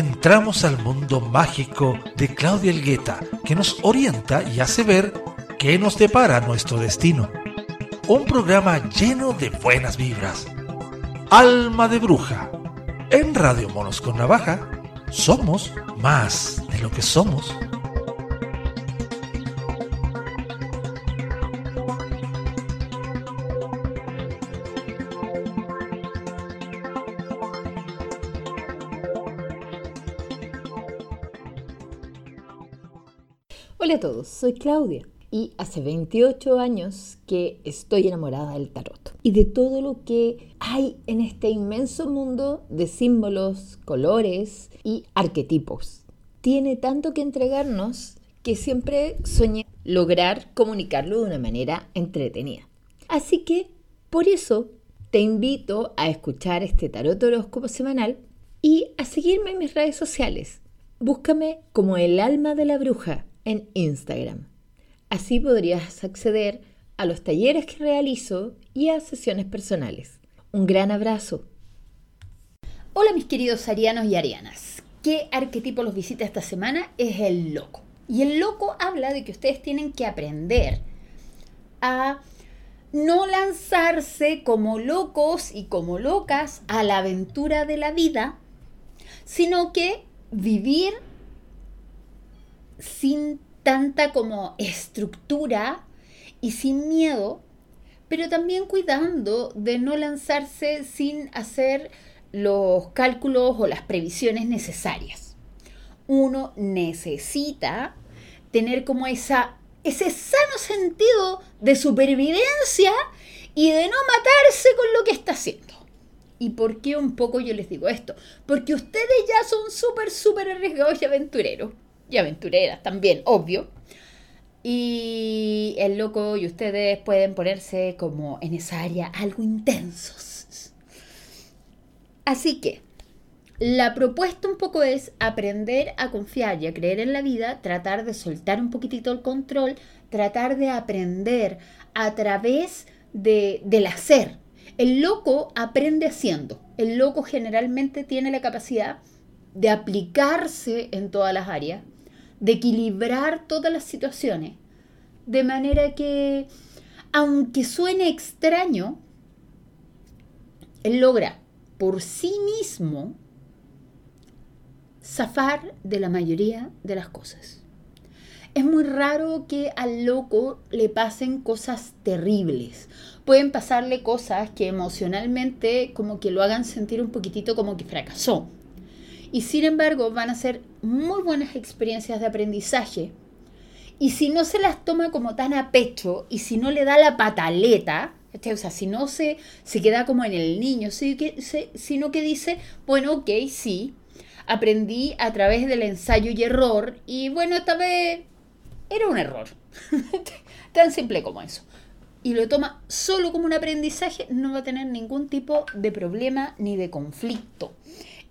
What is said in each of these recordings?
entramos al mundo mágico de Claudia Elgueta, que nos orienta y hace ver qué nos depara nuestro destino. Un programa lleno de buenas vibras. Alma de Bruja. En Radio Monos con Navaja, somos más de lo que somos. Soy Claudia y hace 28 años que estoy enamorada del tarot y de todo lo que hay en este inmenso mundo de símbolos, colores y arquetipos. Tiene tanto que entregarnos que siempre soñé lograr comunicarlo de una manera entretenida. Así que por eso te invito a escuchar este tarot horóscopo semanal y a seguirme en mis redes sociales. Búscame como el alma de la bruja en Instagram. Así podrías acceder a los talleres que realizo y a sesiones personales. Un gran abrazo. Hola mis queridos arianos y arianas. ¿Qué arquetipo los visita esta semana? Es el loco. Y el loco habla de que ustedes tienen que aprender a no lanzarse como locos y como locas a la aventura de la vida, sino que vivir sin tanta como estructura y sin miedo, pero también cuidando de no lanzarse sin hacer los cálculos o las previsiones necesarias. Uno necesita tener como esa, ese sano sentido de supervivencia y de no matarse con lo que está haciendo. ¿Y por qué un poco yo les digo esto? Porque ustedes ya son súper, súper arriesgados y aventureros y aventureras también, obvio. Y el loco y ustedes pueden ponerse como en esa área algo intensos. Así que la propuesta un poco es aprender a confiar y a creer en la vida, tratar de soltar un poquitito el control, tratar de aprender a través de, del hacer. El loco aprende haciendo. El loco generalmente tiene la capacidad de aplicarse en todas las áreas de equilibrar todas las situaciones, de manera que, aunque suene extraño, él logra por sí mismo zafar de la mayoría de las cosas. Es muy raro que al loco le pasen cosas terribles. Pueden pasarle cosas que emocionalmente como que lo hagan sentir un poquitito como que fracasó y sin embargo van a ser muy buenas experiencias de aprendizaje. Y si no se las toma como tan a pecho y si no le da la pataleta, o sea, si no se, se queda como en el niño, sino que dice, bueno, ok, sí, aprendí a través del ensayo y error y bueno, esta vez era un error. tan simple como eso. Y lo toma solo como un aprendizaje, no va a tener ningún tipo de problema ni de conflicto.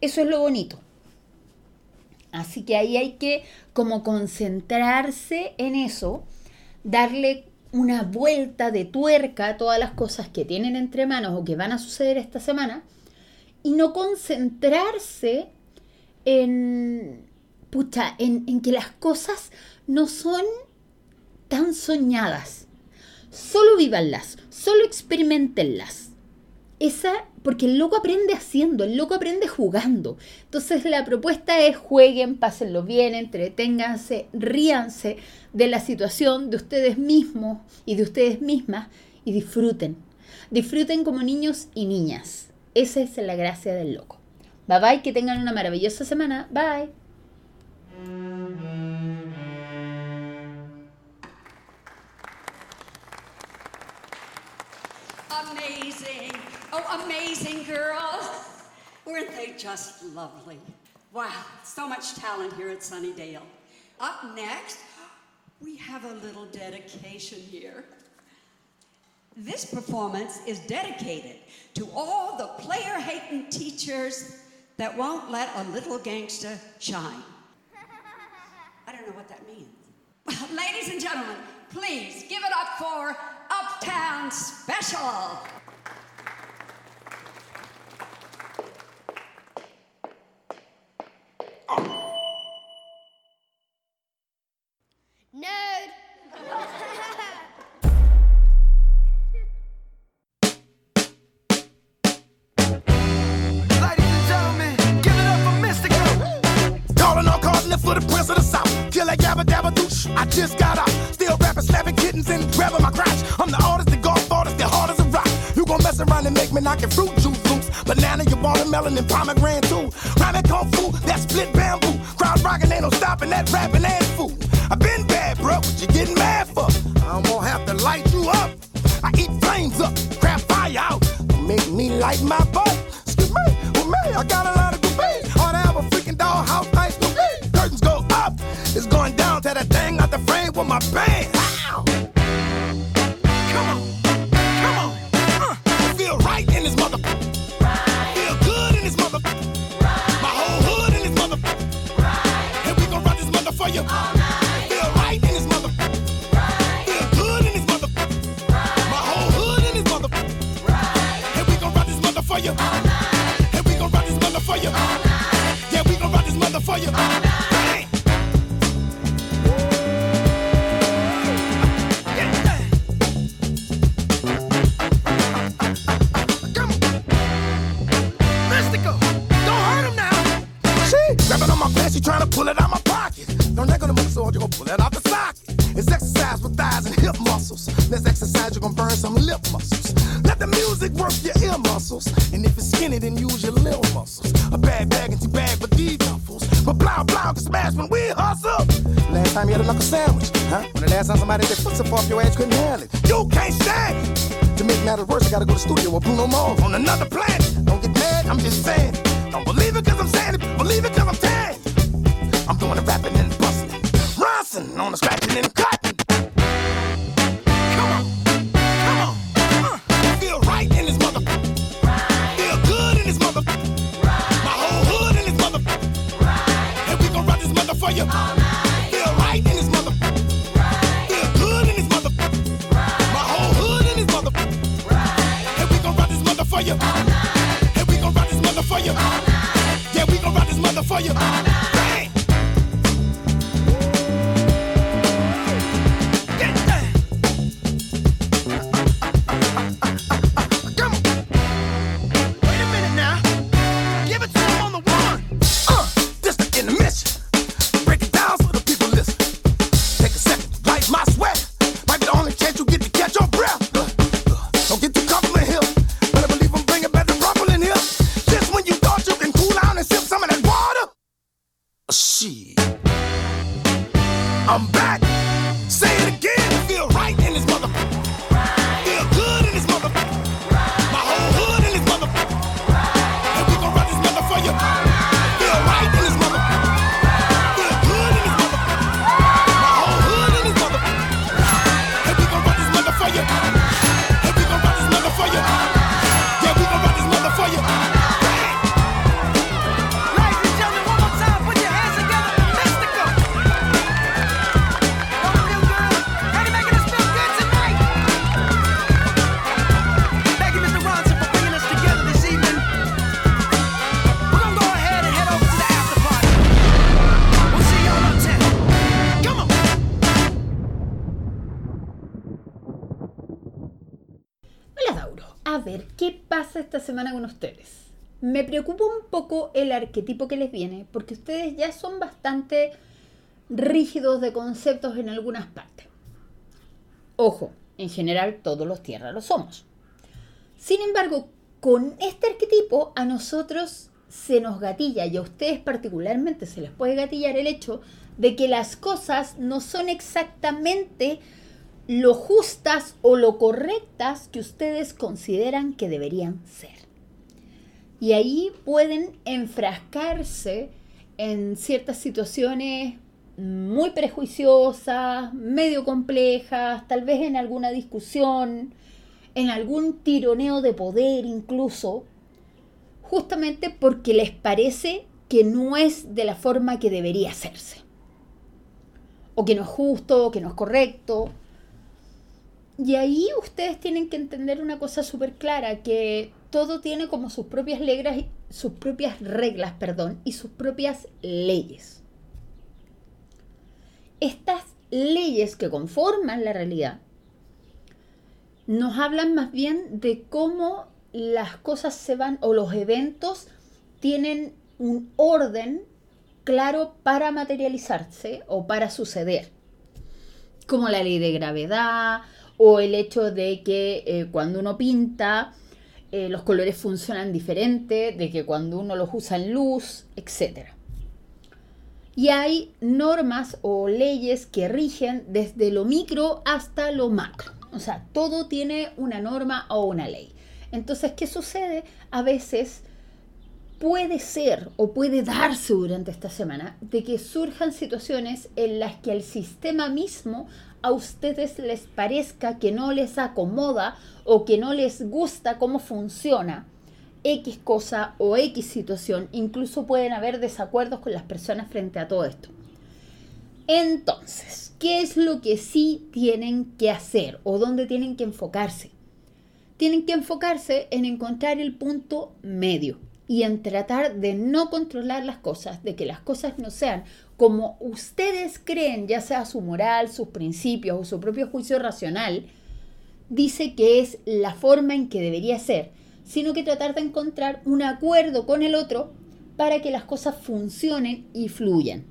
Eso es lo bonito. Así que ahí hay que como concentrarse en eso, darle una vuelta de tuerca a todas las cosas que tienen entre manos o que van a suceder esta semana y no concentrarse en, pucha, en, que las cosas no son tan soñadas. Solo vívanlas, solo experimentenlas esa, porque el loco aprende haciendo, el loco aprende jugando. Entonces la propuesta es jueguen, pásenlo bien, entreténganse, ríanse de la situación de ustedes mismos y de ustedes mismas y disfruten. Disfruten como niños y niñas. Esa es la gracia del loco. Bye bye, que tengan una maravillosa semana. Bye. Amazing girls. Weren't they just lovely? Wow, so much talent here at Sunnydale. Up next, we have a little dedication here. This performance is dedicated to all the player hating teachers that won't let a little gangster shine. I don't know what that means. Ladies and gentlemen, please give it up for Uptown Special. Nerd! Ladies and gentlemen, give it up for Mystical. Calling all cars, for the Prince of the South. Kill that yabba dabba douche. I just got out. Still rapping, slapping kittens and grabbing my crotch. I'm the artist, the golf artist, the hardest of rock. You gon' mess around and make me knock your fruit juice Banana, your watermelon, and pomegranate too. Rhyming kung fu, that split bamboo. Crowd rocking, ain't no stopping that rapping ass fool. I been bad, bro, what you getting mad for? I'm gonna have to light you up. I eat flames up, crap fire out. Make me light my butt. Excuse me, with me, I got a lot of debate. Ought to have a freaking dollhouse nice to be. Curtains go up, it's going down to that thing out the frame with my band. Up off your ass couldn't handle it. You can't stand. To make matters worse, I gotta go to the studio with Bruno Mars on another planet. Esta semana con ustedes? Me preocupa un poco el arquetipo que les viene, porque ustedes ya son bastante rígidos de conceptos en algunas partes. Ojo, en general todos los tierras lo somos. Sin embargo, con este arquetipo a nosotros se nos gatilla y a ustedes particularmente se les puede gatillar el hecho de que las cosas no son exactamente lo justas o lo correctas que ustedes consideran que deberían ser. Y ahí pueden enfrascarse en ciertas situaciones muy prejuiciosas, medio complejas, tal vez en alguna discusión, en algún tironeo de poder incluso, justamente porque les parece que no es de la forma que debería hacerse. O que no es justo, o que no es correcto. Y ahí ustedes tienen que entender una cosa súper clara, que todo tiene como sus propias reglas, sus propias reglas, perdón, y sus propias leyes. Estas leyes que conforman la realidad nos hablan más bien de cómo las cosas se van o los eventos tienen un orden claro para materializarse o para suceder, como la ley de gravedad o el hecho de que eh, cuando uno pinta eh, los colores funcionan diferente, de que cuando uno los usa en luz, etc. Y hay normas o leyes que rigen desde lo micro hasta lo macro. O sea, todo tiene una norma o una ley. Entonces, ¿qué sucede? A veces puede ser o puede darse durante esta semana de que surjan situaciones en las que el sistema mismo a ustedes les parezca que no les acomoda o que no les gusta cómo funciona X cosa o X situación, incluso pueden haber desacuerdos con las personas frente a todo esto. Entonces, ¿qué es lo que sí tienen que hacer o dónde tienen que enfocarse? Tienen que enfocarse en encontrar el punto medio y en tratar de no controlar las cosas, de que las cosas no sean como ustedes creen, ya sea su moral, sus principios o su propio juicio racional, dice que es la forma en que debería ser, sino que tratar de encontrar un acuerdo con el otro para que las cosas funcionen y fluyan.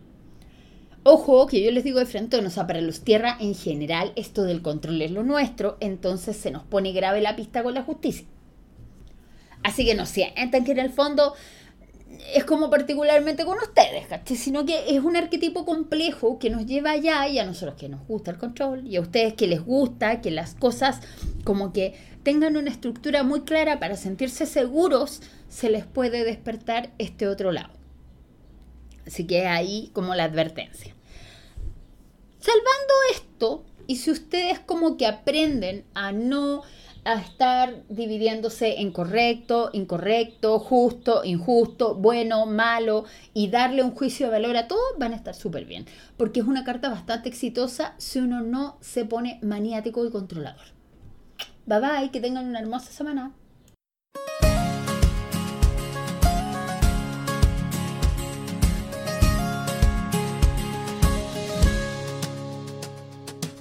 Ojo, que yo les digo de frente, o sea, para los tierra en general, esto del control es lo nuestro, entonces se nos pone grave la pista con la justicia. Así que no sientan que en el fondo es como particularmente con ustedes, ¿cachai? Sino que es un arquetipo complejo que nos lleva allá y a nosotros que nos gusta el control y a ustedes que les gusta que las cosas como que tengan una estructura muy clara para sentirse seguros, se les puede despertar este otro lado. Así que ahí como la advertencia. Salvando esto, y si ustedes como que aprenden a no a estar dividiéndose en correcto, incorrecto, justo, injusto, bueno, malo y darle un juicio de valor a todo, van a estar súper bien. Porque es una carta bastante exitosa si uno no se pone maniático y controlador. Bye bye, que tengan una hermosa semana.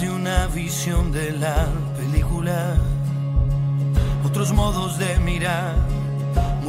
de una visión de la película, otros modos de mirar,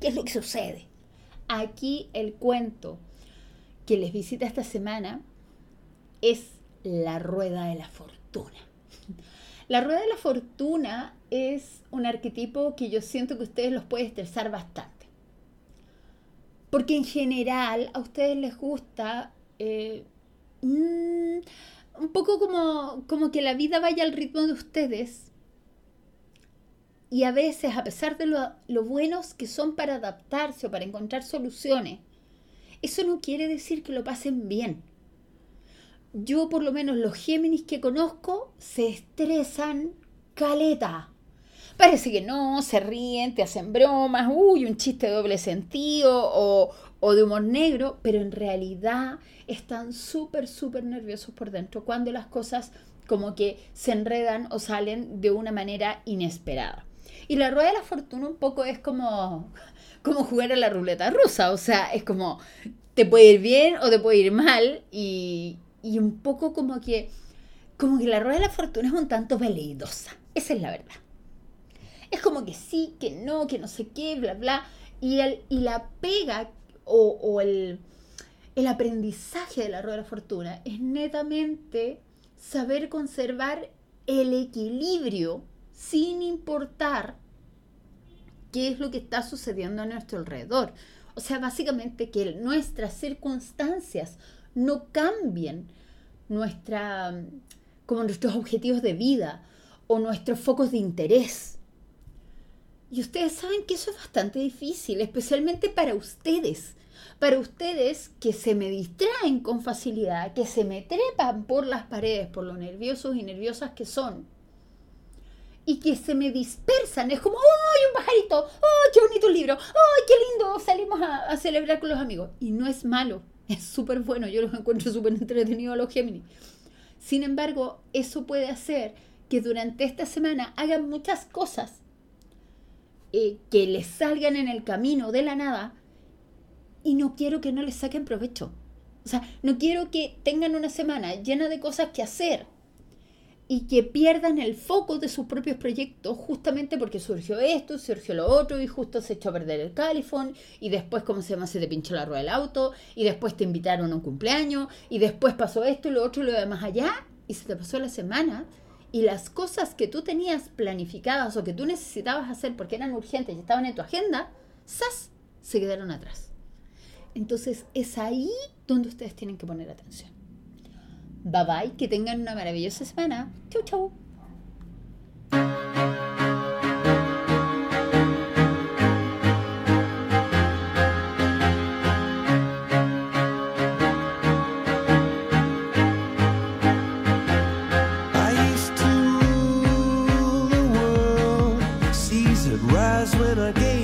¿Qué es lo que sucede? Aquí el cuento que les visita esta semana es la rueda de la fortuna. La rueda de la fortuna es un arquetipo que yo siento que ustedes los puede estresar bastante. Porque en general a ustedes les gusta eh, mm, un poco como, como que la vida vaya al ritmo de ustedes. Y a veces, a pesar de lo, buenos que son para adaptarse o para encontrar soluciones, eso no quiere decir que lo pasen bien yo por lo menos los Géminis que conozco se estresan caleta. Parece que no, se ríen, te hacen bromas, uy, un chiste de doble sentido o, o de humor negro, pero en realidad están súper, súper nerviosos por dentro cuando las cosas como que se enredan o salen de una manera inesperada. Y la rueda de la fortuna un poco es como, como jugar a la ruleta rusa, o sea, es como te puede ir bien o te puede ir mal y, y un poco como que, como que la rueda de la fortuna es un tanto veleidosa. Esa es la verdad. Es como que sí, que no, que no sé qué, bla, bla. Y, el, y la pega o, el, el aprendizaje de la rueda de la fortuna es netamente saber conservar el equilibrio sin importar qué es lo que está sucediendo a nuestro alrededor. O sea, básicamente que nuestras circunstancias no cambien nuestra, como nuestros objetivos de vida o nuestros focos de interés. Y ustedes saben que eso es bastante difícil, especialmente para ustedes. Para ustedes que se me distraen con facilidad, que se me trepan por las paredes, por lo nerviosos y nerviosas que son. Y que se me dispersan. Es como, ¡ay, un pajarito! ¡ay, qué bonito libro! ¡ay, qué lindo! Salimos a, a celebrar con los amigos. Y no es malo es súper bueno, yo los encuentro súper entretenidos a los Géminis. Sin embargo, eso puede hacer que durante esta semana hagan muchas cosas eh, que les salgan en el camino de la nada y no quiero que no les saquen provecho. O sea, no quiero que tengan una semana llena de cosas que hacer y que pierdan el foco de sus propios proyectos justamente porque surgió esto, surgió lo otro y justo se echó a perder el califón y después, ¿cómo se llama? Se te pinchó la rueda del auto y después te invitaron a un cumpleaños y después pasó esto y lo otro y lo demás allá y se te pasó la semana y las cosas que tú tenías planificadas o que tú necesitabas hacer porque eran urgentes y estaban en tu agenda, ¡zas! se quedaron atrás. Entonces es ahí donde ustedes tienen que poner atención. Bye bye, que tengan una maravillosa semana. Chau, chau. When I gave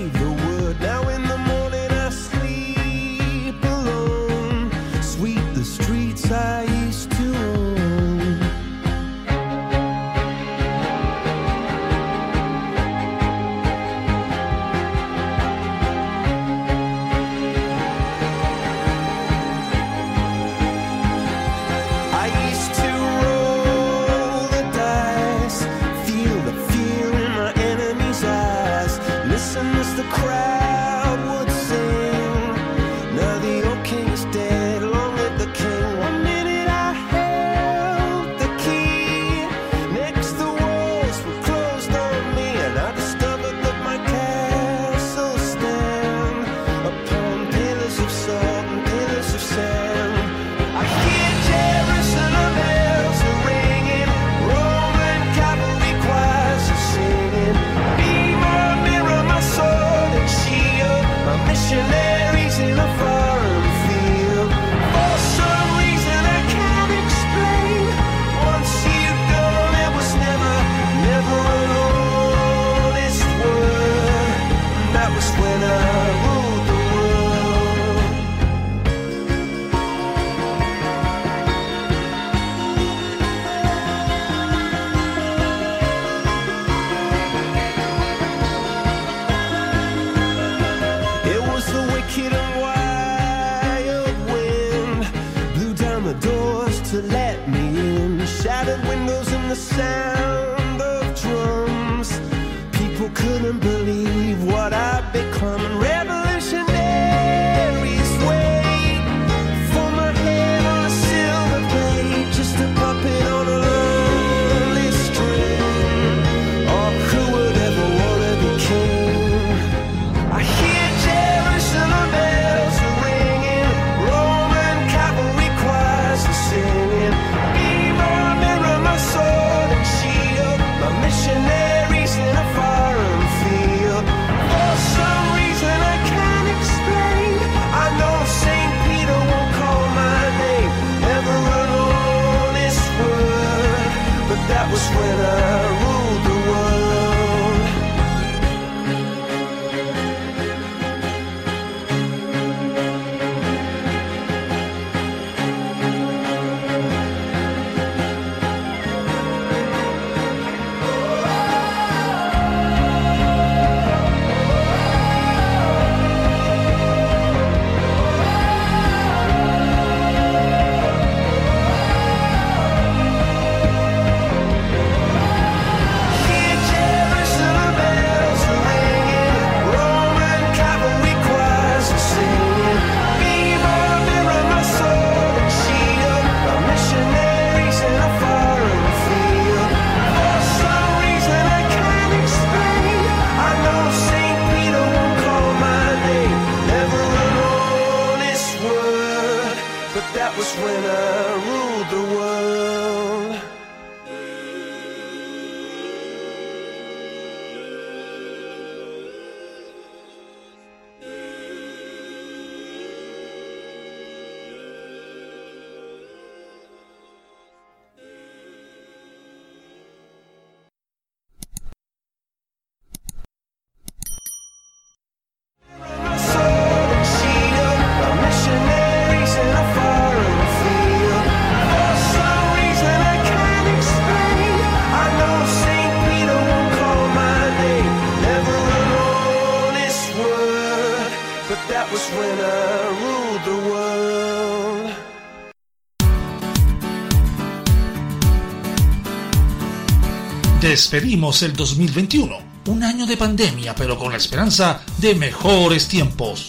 Despedimos el 2021, un año de pandemia, pero con la esperanza de mejores tiempos.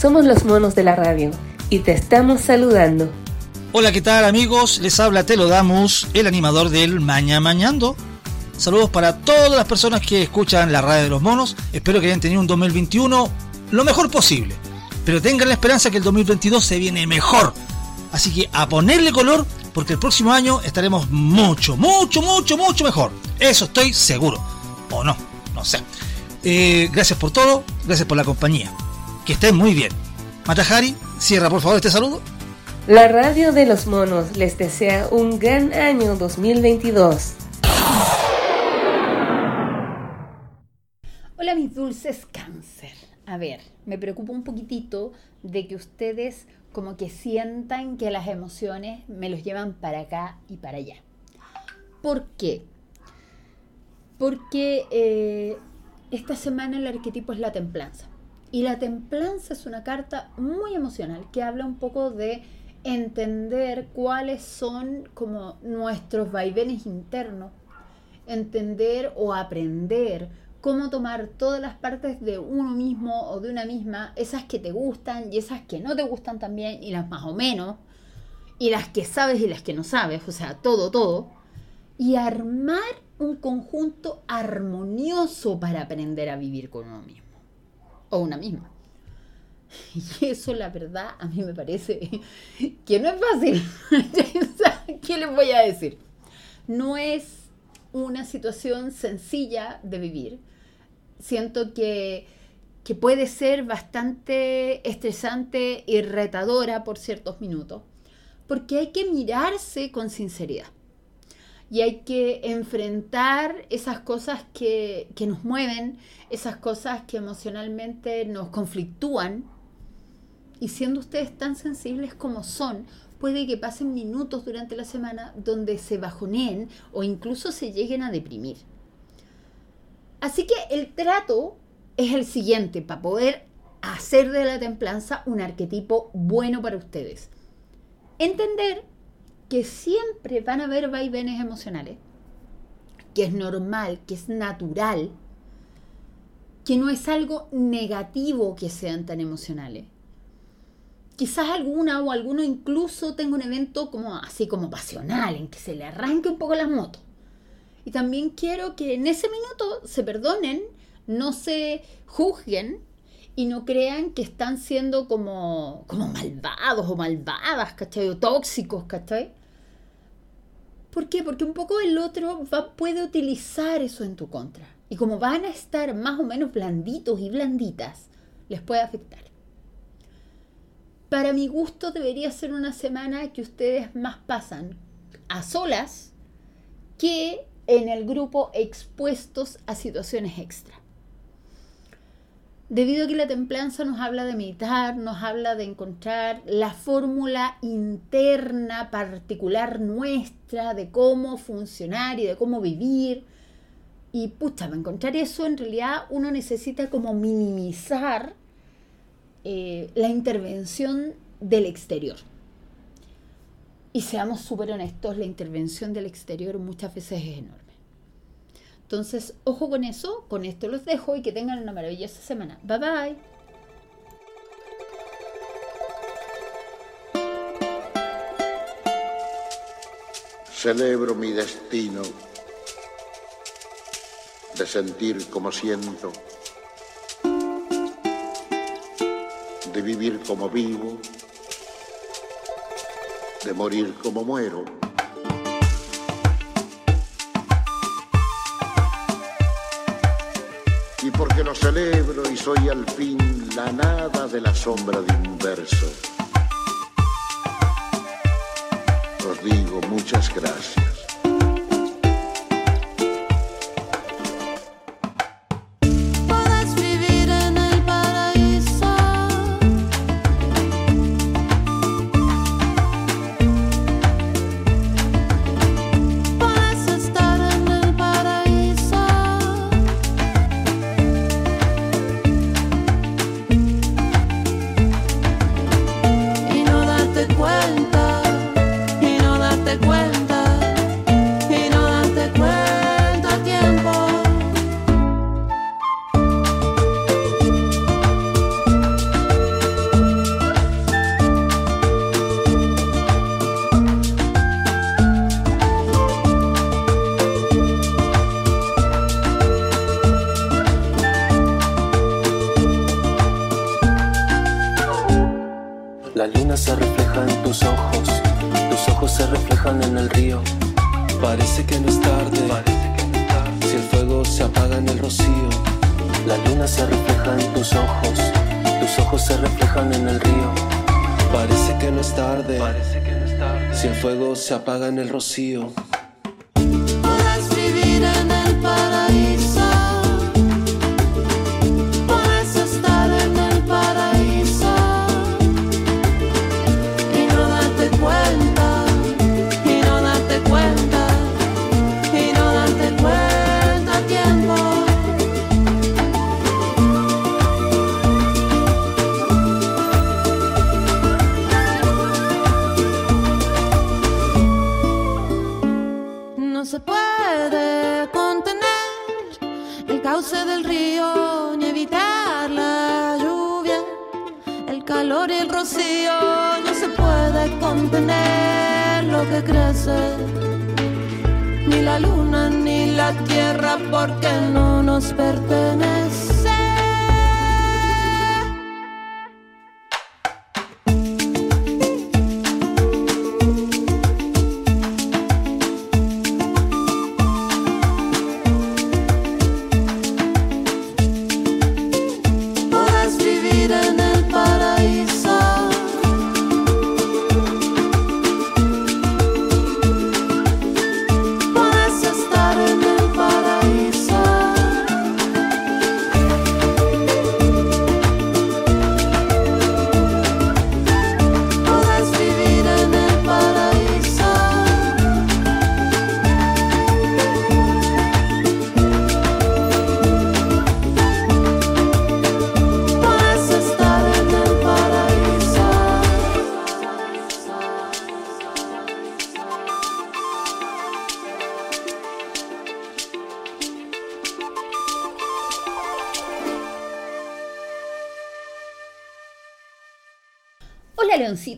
Somos los monos de la radio y te estamos saludando. Hola, ¿qué tal amigos? Les habla Telo Damus, el animador del Maña Mañando. Saludos para todas las personas que escuchan la radio de los monos. Espero que hayan tenido un 2021 lo mejor posible. Pero tengan la esperanza que el 2022 se viene mejor. Así que a ponerle color porque el próximo año estaremos mucho, mucho, mucho, mucho mejor. Eso estoy seguro. O no, no sé. Eh, gracias por todo, gracias por la compañía. Que estén muy bien. Matajari, cierra por favor este saludo. La radio de los monos les desea un gran año 2022. Hola mis dulces cáncer. A ver, me preocupa un poquitito de que ustedes como que sientan que las emociones me los llevan para acá y para allá. ¿Por qué? Porque eh, esta semana el arquetipo es la templanza. Y la templanza es una carta muy emocional que habla un poco de entender cuáles son como nuestros vaivenes internos, entender o aprender cómo tomar todas las partes de uno mismo o de una misma, esas que te gustan y esas que no te gustan también, y las más o menos, y las que sabes y las que no sabes, o sea, todo, todo, y armar un conjunto armonioso para aprender a vivir con uno mismo o una misma. Y eso, la verdad, a mí me parece que no es fácil. ¿Qué les voy a decir? No es una situación sencilla de vivir. Siento que, que puede ser bastante estresante y retadora por ciertos minutos, porque hay que mirarse con sinceridad y hay que enfrentar esas cosas que, que, nos mueven, esas cosas que emocionalmente nos conflictúan. Y siendo ustedes tan sensibles como son, puede que pasen minutos durante la semana donde se bajoneen o incluso se lleguen a deprimir. Así que el trato es el siguiente para poder hacer de la templanza un arquetipo bueno para ustedes. Entender que siempre van a haber vaivenes emocionales, que es normal, que es natural, que no es algo negativo que sean tan emocionales. Quizás alguna o alguno incluso tenga un evento como así como pasional, en que se le arranque un poco la moto. Y también quiero que en ese minuto se perdonen, no se juzguen y no crean que están siendo como, como malvados o malvadas, ¿cachai? O tóxicos, ¿cachai? ¿Por qué? Porque un poco el otro va, puede utilizar eso en tu contra. Y como van a estar más o menos blanditos y blanditas, les puede afectar. Para mi gusto debería ser una semana que ustedes más pasan a solas que en el grupo expuestos a situaciones extra. Debido a que la templanza nos habla de meditar, nos habla de encontrar la fórmula interna particular nuestra de cómo funcionar y de cómo vivir. Y pucha, para encontrar eso en realidad uno necesita como minimizar eh, la intervención del exterior. Y seamos súper honestos, la intervención del exterior muchas veces es enorme. Entonces, ojo con eso, con esto los dejo y que tengan una maravillosa semana. Bye bye. Celebro mi destino de sentir como siento, de vivir como vivo, de morir como muero. Y porque lo celebro y soy al fin la nada de la sombra de un verso, os digo muchas gracias. En el río. Parece que no es tarde, si el fuego se apaga en el rocío. La luna se refleja en tus ojos, tus ojos se reflejan en el río. Parece que no es tarde, si el fuego se apaga en el rocío. Ni la luna ni la tierra, porque no nos pertenece.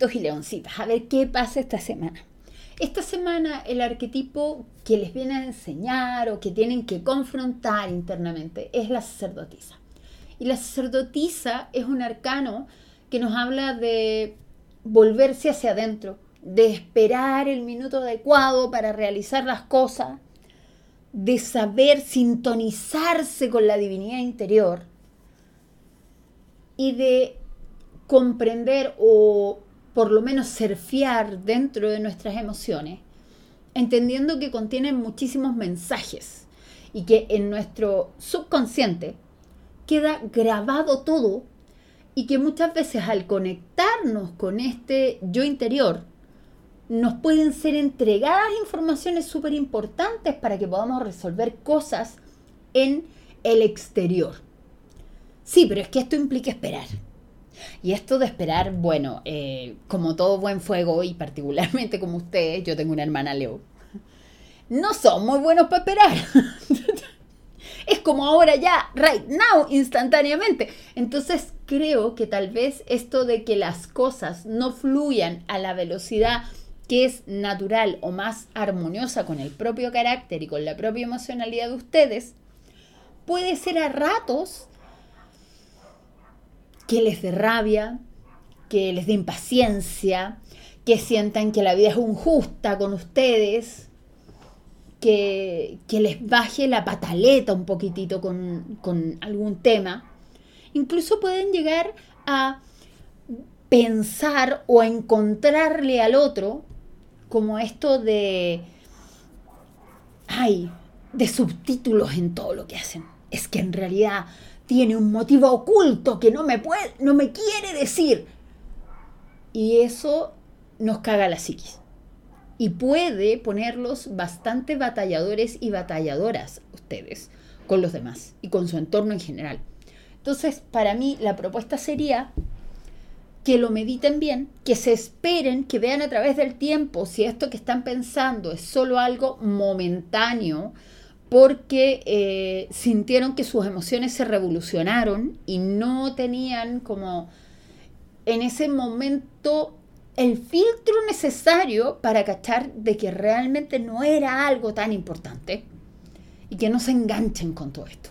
Y leoncitas, a ver qué pasa esta semana. Esta semana el arquetipo que les viene a enseñar o que tienen que confrontar internamente es la sacerdotisa. Y la sacerdotisa es un arcano que nos habla de volverse hacia adentro, de esperar el minuto adecuado para realizar las cosas, de saber sintonizarse con la divinidad interior y de comprender o por lo menos surfear dentro de nuestras emociones, entendiendo que contienen muchísimos mensajes y que en nuestro subconsciente queda grabado todo y que muchas veces al conectarnos con este yo interior, nos pueden ser entregadas informaciones súper importantes para que podamos resolver cosas en el exterior. Sí, pero es que esto implica esperar. Y esto de esperar, bueno, eh, como todo buen fuego y particularmente como ustedes, yo tengo una hermana Leo, no son muy buenos para esperar. es como ahora ya, right now, instantáneamente. Entonces creo que tal vez esto de que las cosas no fluyan a la velocidad que es natural o más armoniosa con el propio carácter y con la propia emocionalidad de ustedes, puede ser a ratos que les dé rabia, que les dé impaciencia, que sientan que la vida es injusta con ustedes, que, que les baje la pataleta un poquitito con, con algún tema. Incluso pueden llegar a pensar o a encontrarle al otro como esto de, ay, de subtítulos en todo lo que hacen. Es que en realidad tiene un motivo oculto que no me puede, no me quiere decir. Y eso nos caga la psiquis. Y puede ponerlos bastante batalladores y batalladoras ustedes con los demás y con su entorno en general. Entonces, para mí la propuesta sería que lo mediten bien, que se esperen, que vean a través del tiempo si esto que están pensando es solo algo momentáneo, porque eh, sintieron que sus emociones se revolucionaron y no tenían como en ese momento el filtro necesario para cachar de que realmente no era algo tan importante y que no se enganchen con todo esto.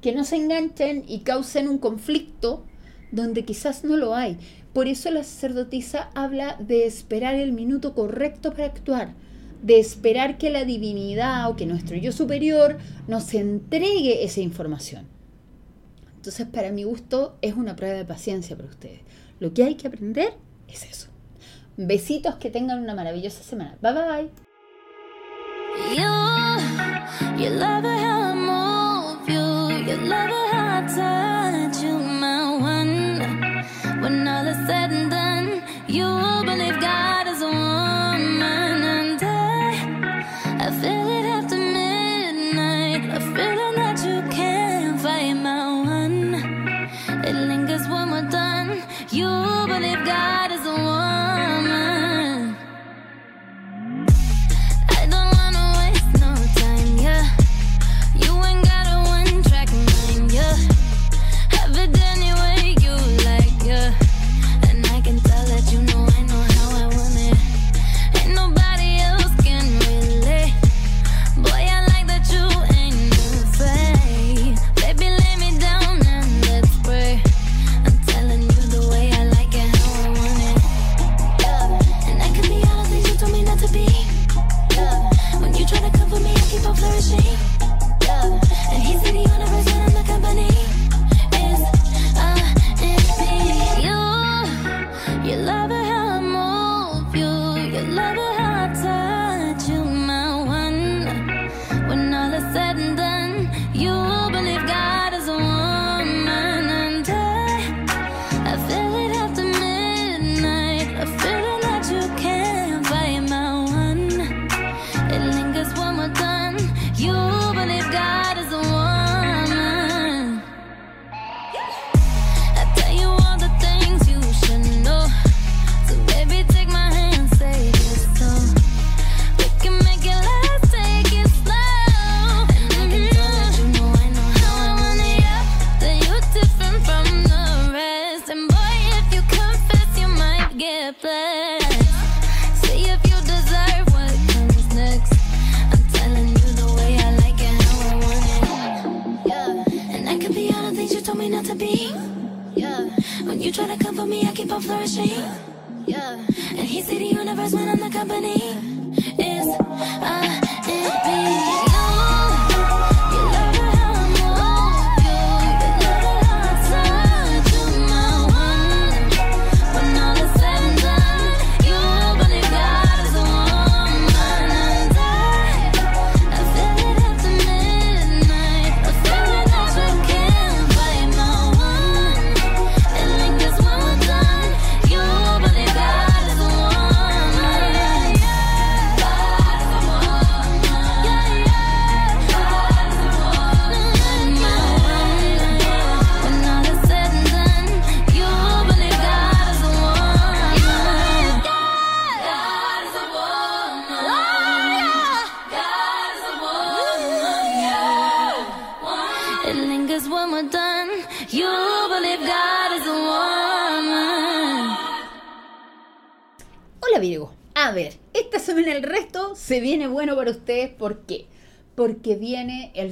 Que no se enganchen y causen un conflicto donde quizás no lo hay. Por eso la sacerdotisa habla de esperar el minuto correcto para actuar, de esperar que la divinidad o que nuestro yo superior nos entregue esa información. Entonces, para mi gusto, es una prueba de paciencia para ustedes. Lo que hay que aprender es eso. Besitos, que tengan una maravillosa semana. Bye bye.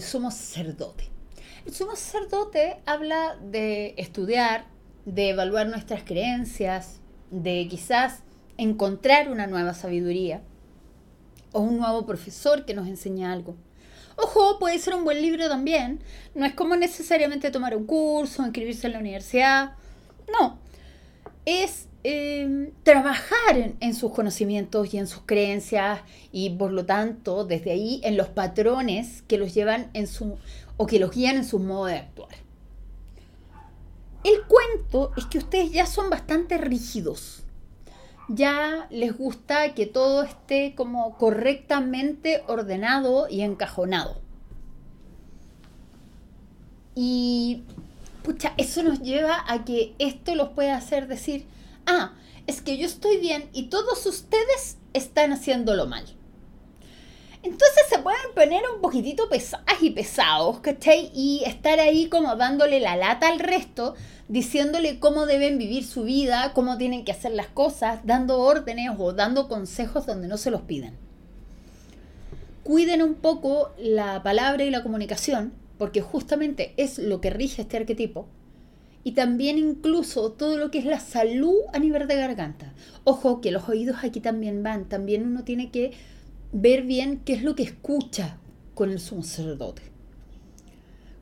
El sumo sacerdote. El sumo sacerdote habla de estudiar, de evaluar nuestras creencias, de quizás encontrar una nueva sabiduría o un nuevo profesor que nos enseña algo. Ojo, puede ser un buen libro también. No es como necesariamente tomar un curso, inscribirse en la universidad. No. Es eh, trabajar en, sus conocimientos y en sus creencias y por lo tanto desde ahí en los patrones que los llevan en su o que los guían en su modo de actuar. El cuento es que ustedes ya son bastante rígidos. Ya les gusta que todo esté como correctamente ordenado y encajonado. Y pucha, eso nos lleva a que esto los pueda hacer decir, ah, es que yo estoy bien y todos ustedes están haciéndolo mal. Entonces se pueden poner un poquitito pesadas y pesados. Y estar ahí como dándole la lata al resto, diciéndole cómo deben vivir su vida, cómo tienen que hacer las cosas, dando órdenes o dando consejos donde no se los piden. Cuiden un poco la palabra y la comunicación, porque justamente es lo que rige este arquetipo. Y también incluso todo lo que es la salud a nivel de garganta. Ojo que los oídos aquí también van, también uno tiene que ver bien qué es lo que escucha con el sumo sacerdote.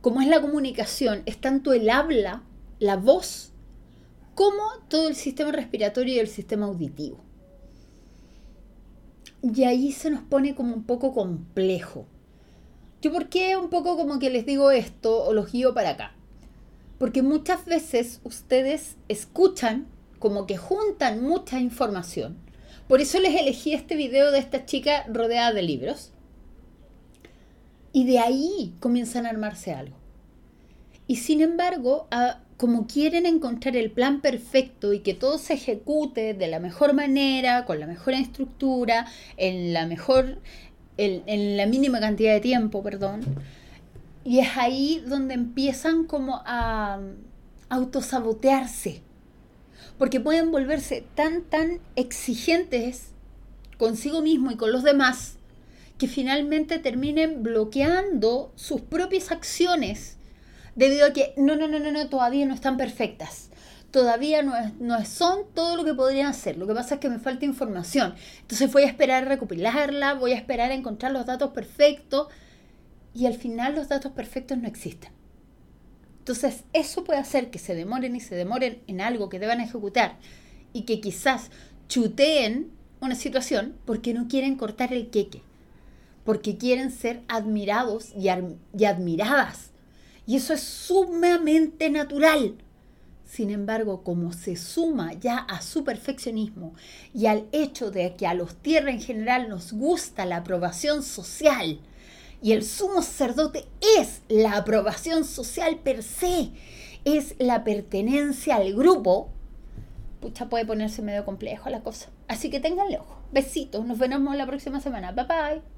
Como es la comunicación, es tanto el habla, la voz, como todo el sistema respiratorio y el sistema auditivo. Y ahí se nos pone como un poco complejo. ¿Yo por qué un poco como que les digo esto o los guío para acá? Porque muchas veces ustedes escuchan como que juntan mucha información. Por eso les elegí este video de esta chica rodeada de libros. Y de ahí comienzan a armarse algo. Y sin embargo, como quieren encontrar el plan perfecto y que todo se ejecute de la mejor manera, con la mejor estructura, en la mejor, en la mínima cantidad de tiempo, perdón, y es ahí donde empiezan como a autosabotearse. Porque pueden volverse tan, tan exigentes consigo mismo y con los demás que finalmente terminen bloqueando sus propias acciones debido a que no, no, no, no, no, todavía no están perfectas. Todavía no, es- no son todo lo que podrían hacer. Lo que pasa es que me falta información. Entonces voy a esperar a recopilarla, voy a esperar a encontrar los datos perfectos y al final los datos perfectos no existen. Entonces eso puede hacer que se demoren y se demoren en algo que deban ejecutar y que quizás chuteen una situación porque no quieren cortar el queque, porque quieren ser admirados y, y admiradas. Y eso es sumamente natural. Sin embargo, como se suma ya a su perfeccionismo y al hecho de que a los tierra en general nos gusta la aprobación social, y el sumo sacerdote es la aprobación social per se, es la pertenencia al grupo, pucha, puede ponerse medio complejo la cosa. Así que ténganle ojo. Besitos, nos vemos la próxima semana. Bye bye.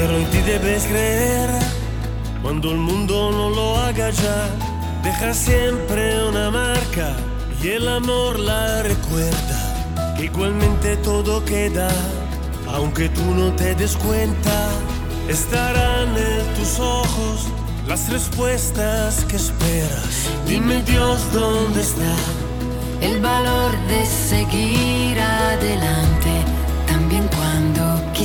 Pero en ti debes creer cuando el mundo no lo haga ya. Deja siempre una marca y el amor la recuerda. Que igualmente todo queda, aunque tú no te des cuenta. Estarán en tus ojos las respuestas que esperas. Dime Dios dónde está. el valor de seguir adelante, también cuando. Dime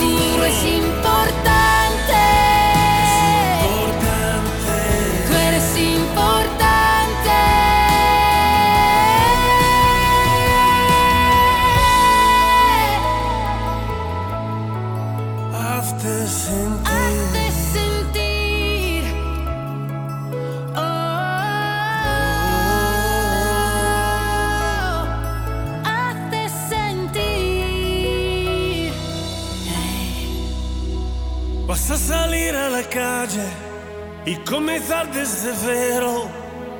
Comenzar desde cero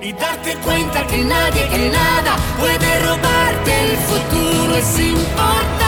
y darte cuenta que nadie, que nada puede robarte el futuro. Es importante.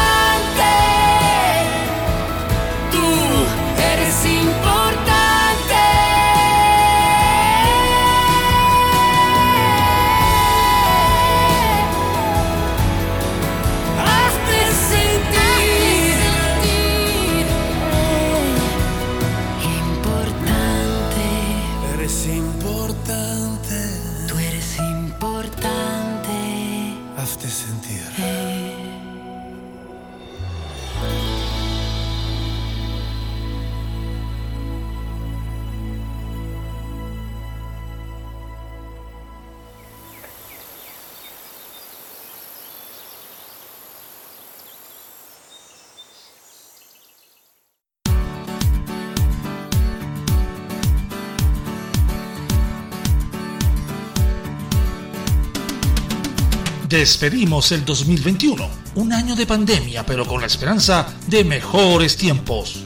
Despedimos el 2021, un año de pandemia, pero con la esperanza de mejores tiempos.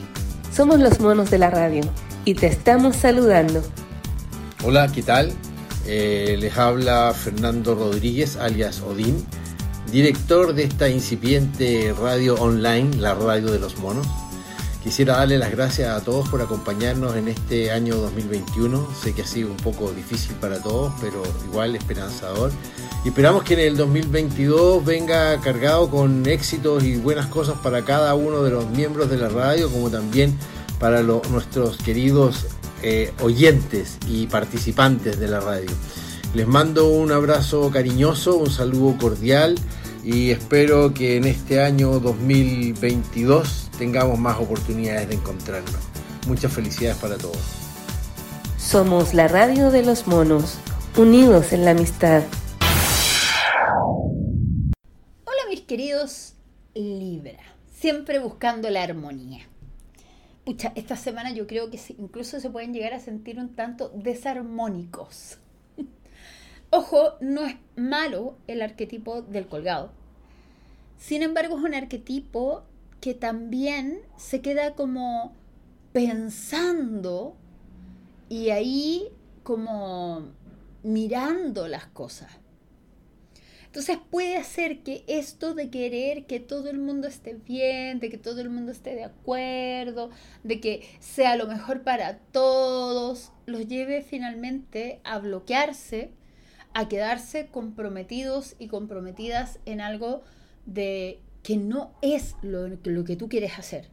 Somos los monos de la radio y te estamos saludando. Hola, ¿qué tal? Eh, les habla Fernando Rodríguez, alias Odín, director de esta incipiente radio online, la radio de los monos. Quisiera darle las gracias a todos por acompañarnos en este año 2021. Sé que ha sido un poco difícil para todos, pero igual esperanzador. Y esperamos que en el 2022 venga cargado con éxitos y buenas cosas para cada uno de los miembros de la radio, como también para lo- nuestros queridos eh, oyentes y participantes de la radio. Les mando un abrazo cariñoso, un saludo cordial y espero que en este año 2022 tengamos más oportunidades de encontrarnos. Muchas felicidades para todos. Somos la radio de los monos, unidos en la amistad. Hola mis queridos Libra, siempre buscando la armonía. Pucha, esta semana yo creo que incluso se pueden llegar a sentir un tanto desarmónicos. Ojo, no es malo el arquetipo del colgado. Sin embargo, es un arquetipo que también se queda como pensando y ahí como mirando las cosas. Entonces puede hacer que esto de querer que todo el mundo esté bien, de que todo el mundo esté de acuerdo, de que sea lo mejor para todos, los lleve finalmente a bloquearse, a quedarse comprometidos y comprometidas en algo de que no es lo, que tú quieres hacer.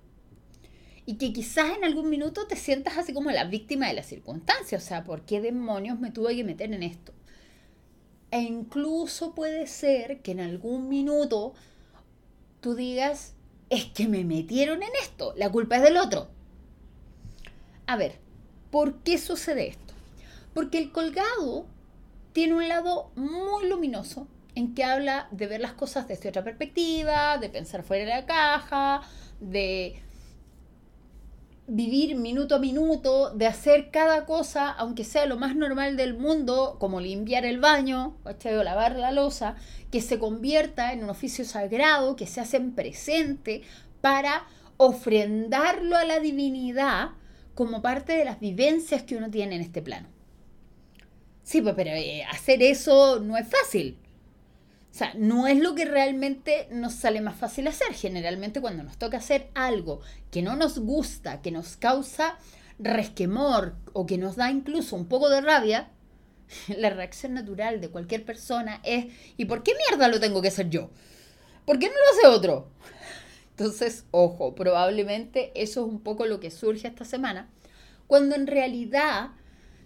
Y que quizás en algún minuto te sientas así como la víctima de la circunstancia. O sea, ¿por qué demonios me tuve que meter en esto? E incluso puede ser que en algún minuto tú digas, es que me metieron en esto, la culpa es del otro. A ver, ¿por qué sucede esto? Porque el colgado tiene un lado muy luminoso en que habla de ver las cosas desde otra perspectiva, de pensar fuera de la caja, de vivir minuto a minuto, de hacer cada cosa, aunque sea lo más normal del mundo, como limpiar el baño, o lavar la losa, que se convierta en un oficio sagrado, que se hace en presente para ofrendarlo a la divinidad como parte de las vivencias que uno tiene en este plano. Sí, pues, pero eh, hacer eso no es fácil. O sea, no es lo que realmente nos sale más fácil hacer. Generalmente cuando nos toca hacer algo que no nos gusta, que nos causa resquemor o que nos da incluso un poco de rabia, la reacción natural de cualquier persona es ¿y por qué mierda lo tengo que hacer yo? ¿Por qué no lo hace otro? Entonces, ojo, probablemente eso es un poco lo que surge esta semana, cuando en realidad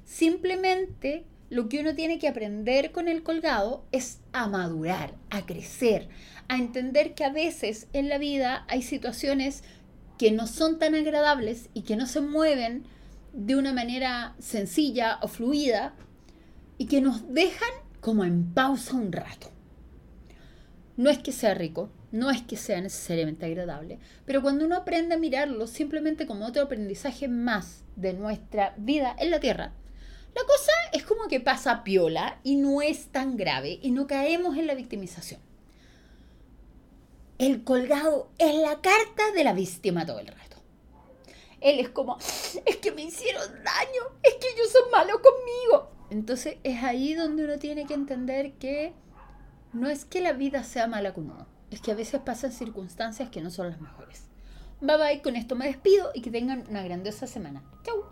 simplemente lo que uno tiene que aprender con el colgado es a madurar, a crecer, a entender que a veces en la vida hay situaciones que no son tan agradables y que no se mueven de una manera sencilla o fluida y que nos dejan como en pausa un rato. No es que sea rico, no es que sea necesariamente agradable, pero cuando uno aprende a mirarlo simplemente como otro aprendizaje más de nuestra vida en la Tierra, la cosa es como que pasa piola y no es tan grave y no caemos en la victimización. El colgado es la carta de la víctima todo el rato. Él es como, es que me hicieron daño, es que ellos son malos conmigo. Entonces es ahí donde uno tiene que entender que no es que la vida sea mala con uno, es que a veces pasan circunstancias que no son las mejores. Bye bye, con esto me despido y que tengan una grandiosa semana. Chau.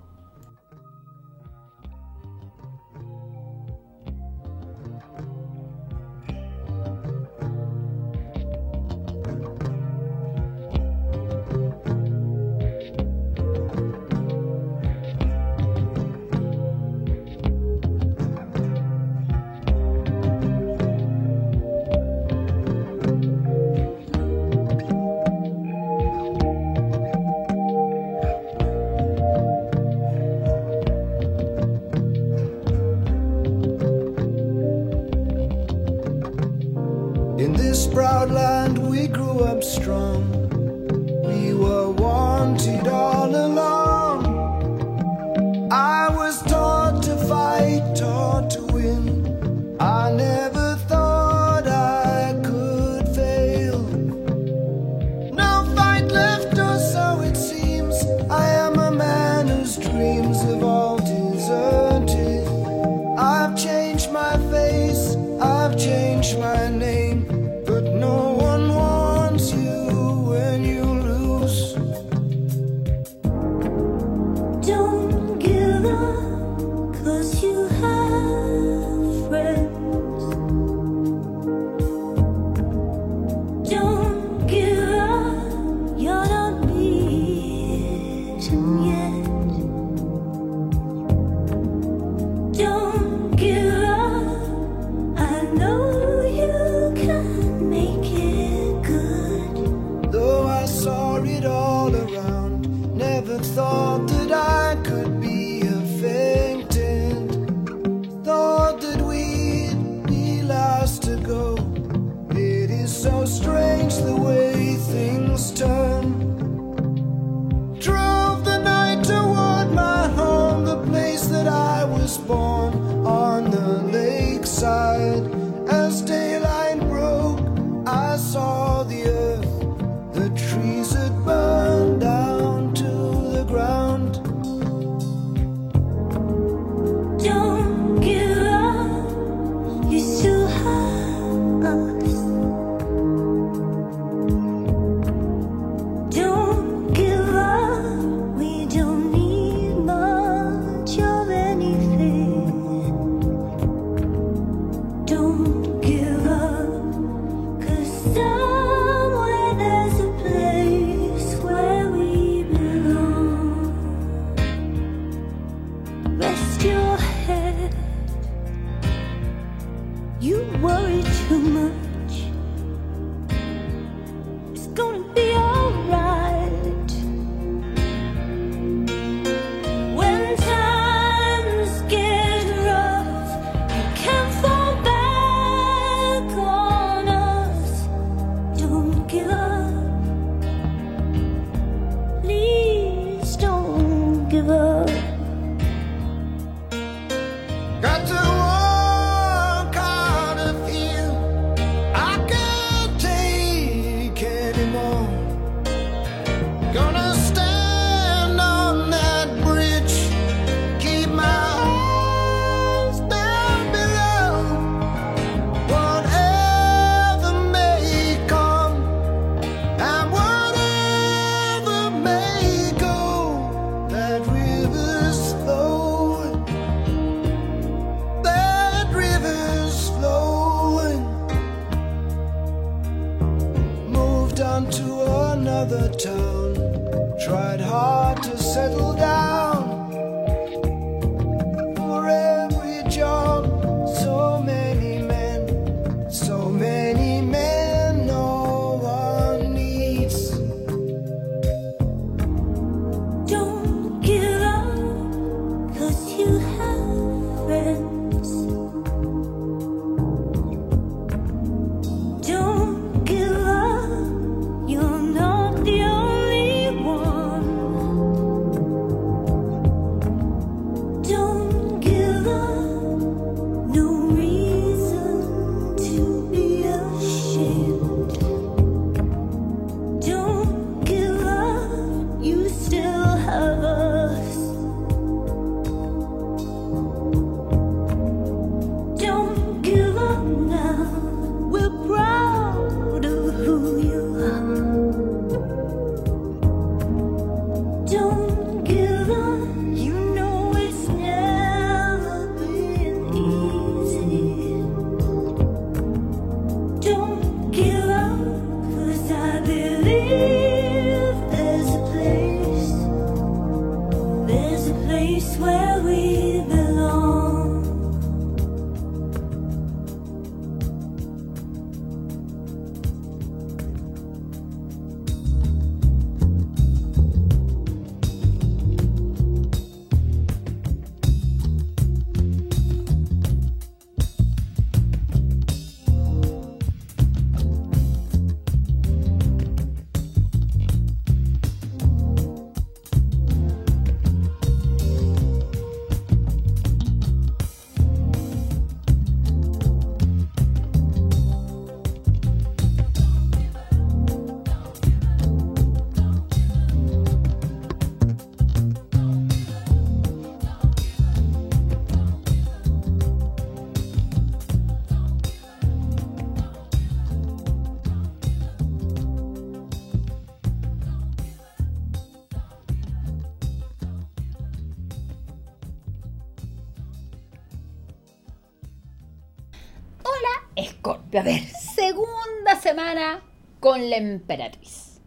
Con la emperatriz.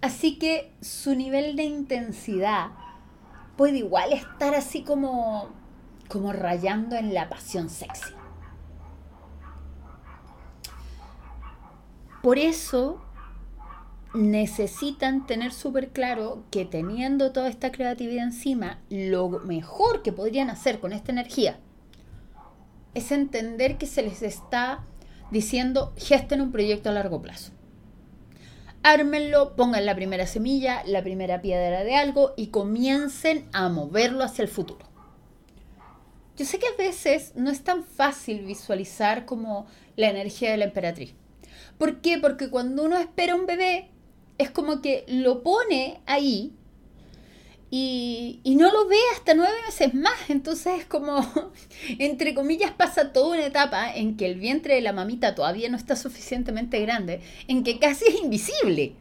Así que su nivel de intensidad puede igual estar así como, como rayando en la pasión sexy. Por eso necesitan tener súper claro que teniendo toda esta creatividad encima, lo mejor que podrían hacer con esta energía es entender que se les está diciendo gesten un proyecto a largo plazo. Ármenlo, pongan la primera semilla, la primera piedra de algo y comiencen a moverlo hacia el futuro. Yo sé que a veces no es tan fácil visualizar como la energía de la emperatriz. ¿Por qué? Porque cuando uno espera un bebé, es como que lo pone ahí y, y no lo ve hasta nueve meses más. Entonces es como, entre comillas, pasa toda una etapa en que el vientre de la mamita todavía no está suficientemente grande, en que casi es invisible.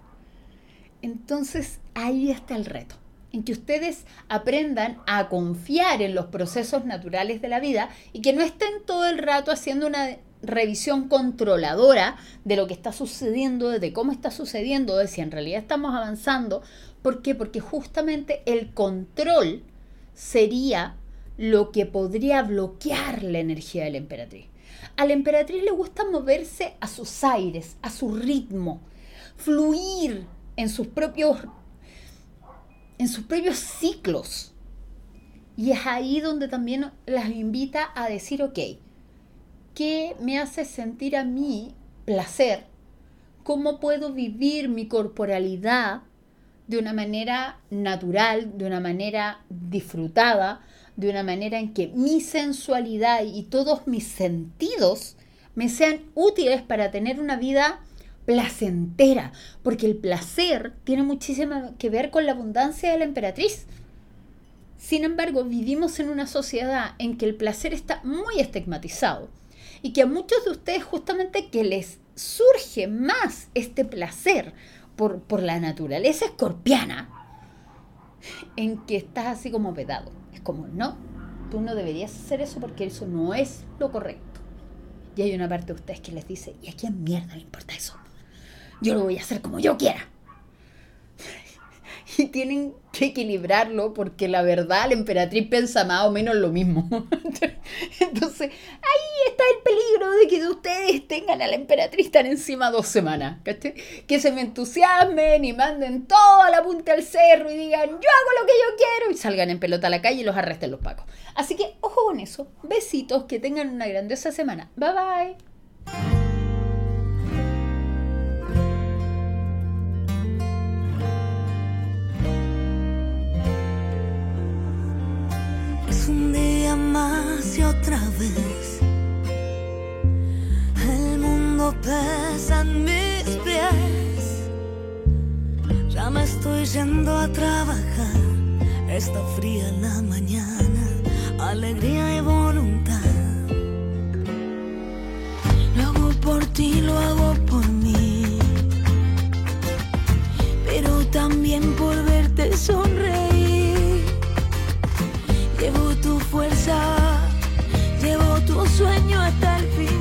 Entonces ahí está el reto, en que ustedes aprendan a confiar en los procesos naturales de la vida y que no estén todo el rato haciendo una revisión controladora de lo que está sucediendo, de cómo está sucediendo, de si en realidad estamos avanzando. ¿Por qué? Porque justamente el control sería lo que podría bloquear la energía de la emperatriz. A la emperatriz le gusta moverse a sus aires, a su ritmo, fluir en sus propios en sus propios ciclos. Y es ahí donde también las invita a decir, ok, ¿qué me hace sentir a mí placer? ¿Cómo puedo vivir mi corporalidad de una manera natural, de una manera disfrutada, de una manera en que mi sensualidad y todos mis sentidos me sean útiles para tener una vida placentera? Porque el placer tiene muchísimo que ver con la abundancia de la emperatriz. Sin embargo, vivimos en una sociedad en que el placer está muy estigmatizado y que a muchos de ustedes justamente que les surge más este placer por, por la naturaleza escorpiana, en que estás así como vedado. Es como, no, tú no deberías hacer eso porque eso no es lo correcto. Y hay una parte de ustedes que les dice, ¿y a quién mierda le importa eso? Yo lo voy a hacer como yo quiera. Y tienen que equilibrarlo porque la verdad la emperatriz piensa más o menos lo mismo. Entonces, ahí está el peligro de que ustedes tengan a la emperatriz tan encima dos semanas. ¿cachai? Que se me entusiasmen y manden toda la punta al cerro y digan, yo hago lo que yo quiero y salgan en pelota a la calle y los arresten los pacos. Así que, ojo con eso. Besitos, que tengan una grandiosa semana. Bye bye. Más y otra vez. El mundo pesa en mis pies. Ya me estoy yendo a trabajar. Está fría la mañana, alegría y voluntad. Lo hago por ti, lo hago por mí. Pero también por verte sonreír. Sueño hasta el final.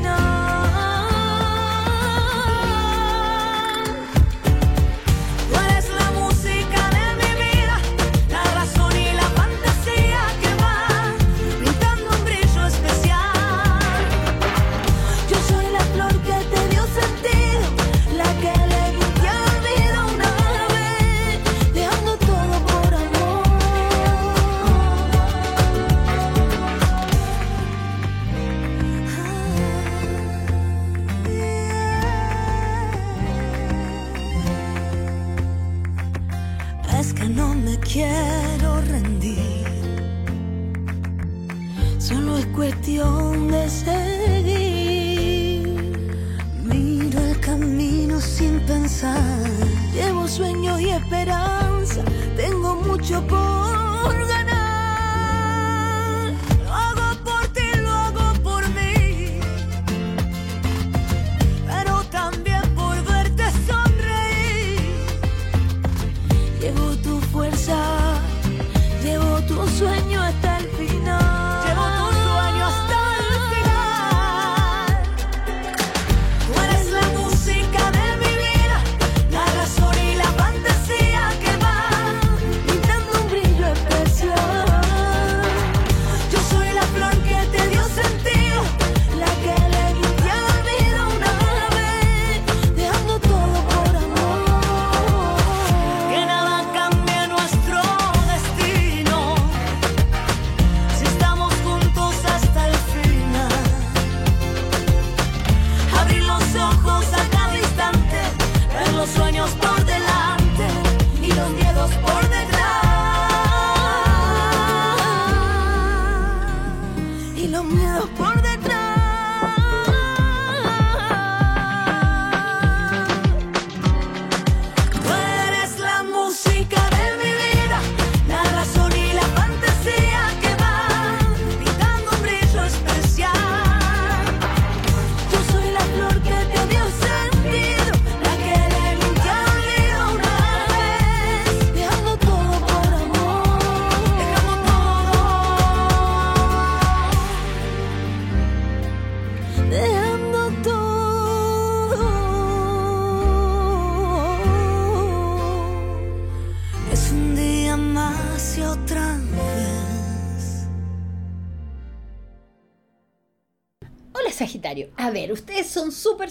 Sueños y esperanza. Tengo mucho por ganar.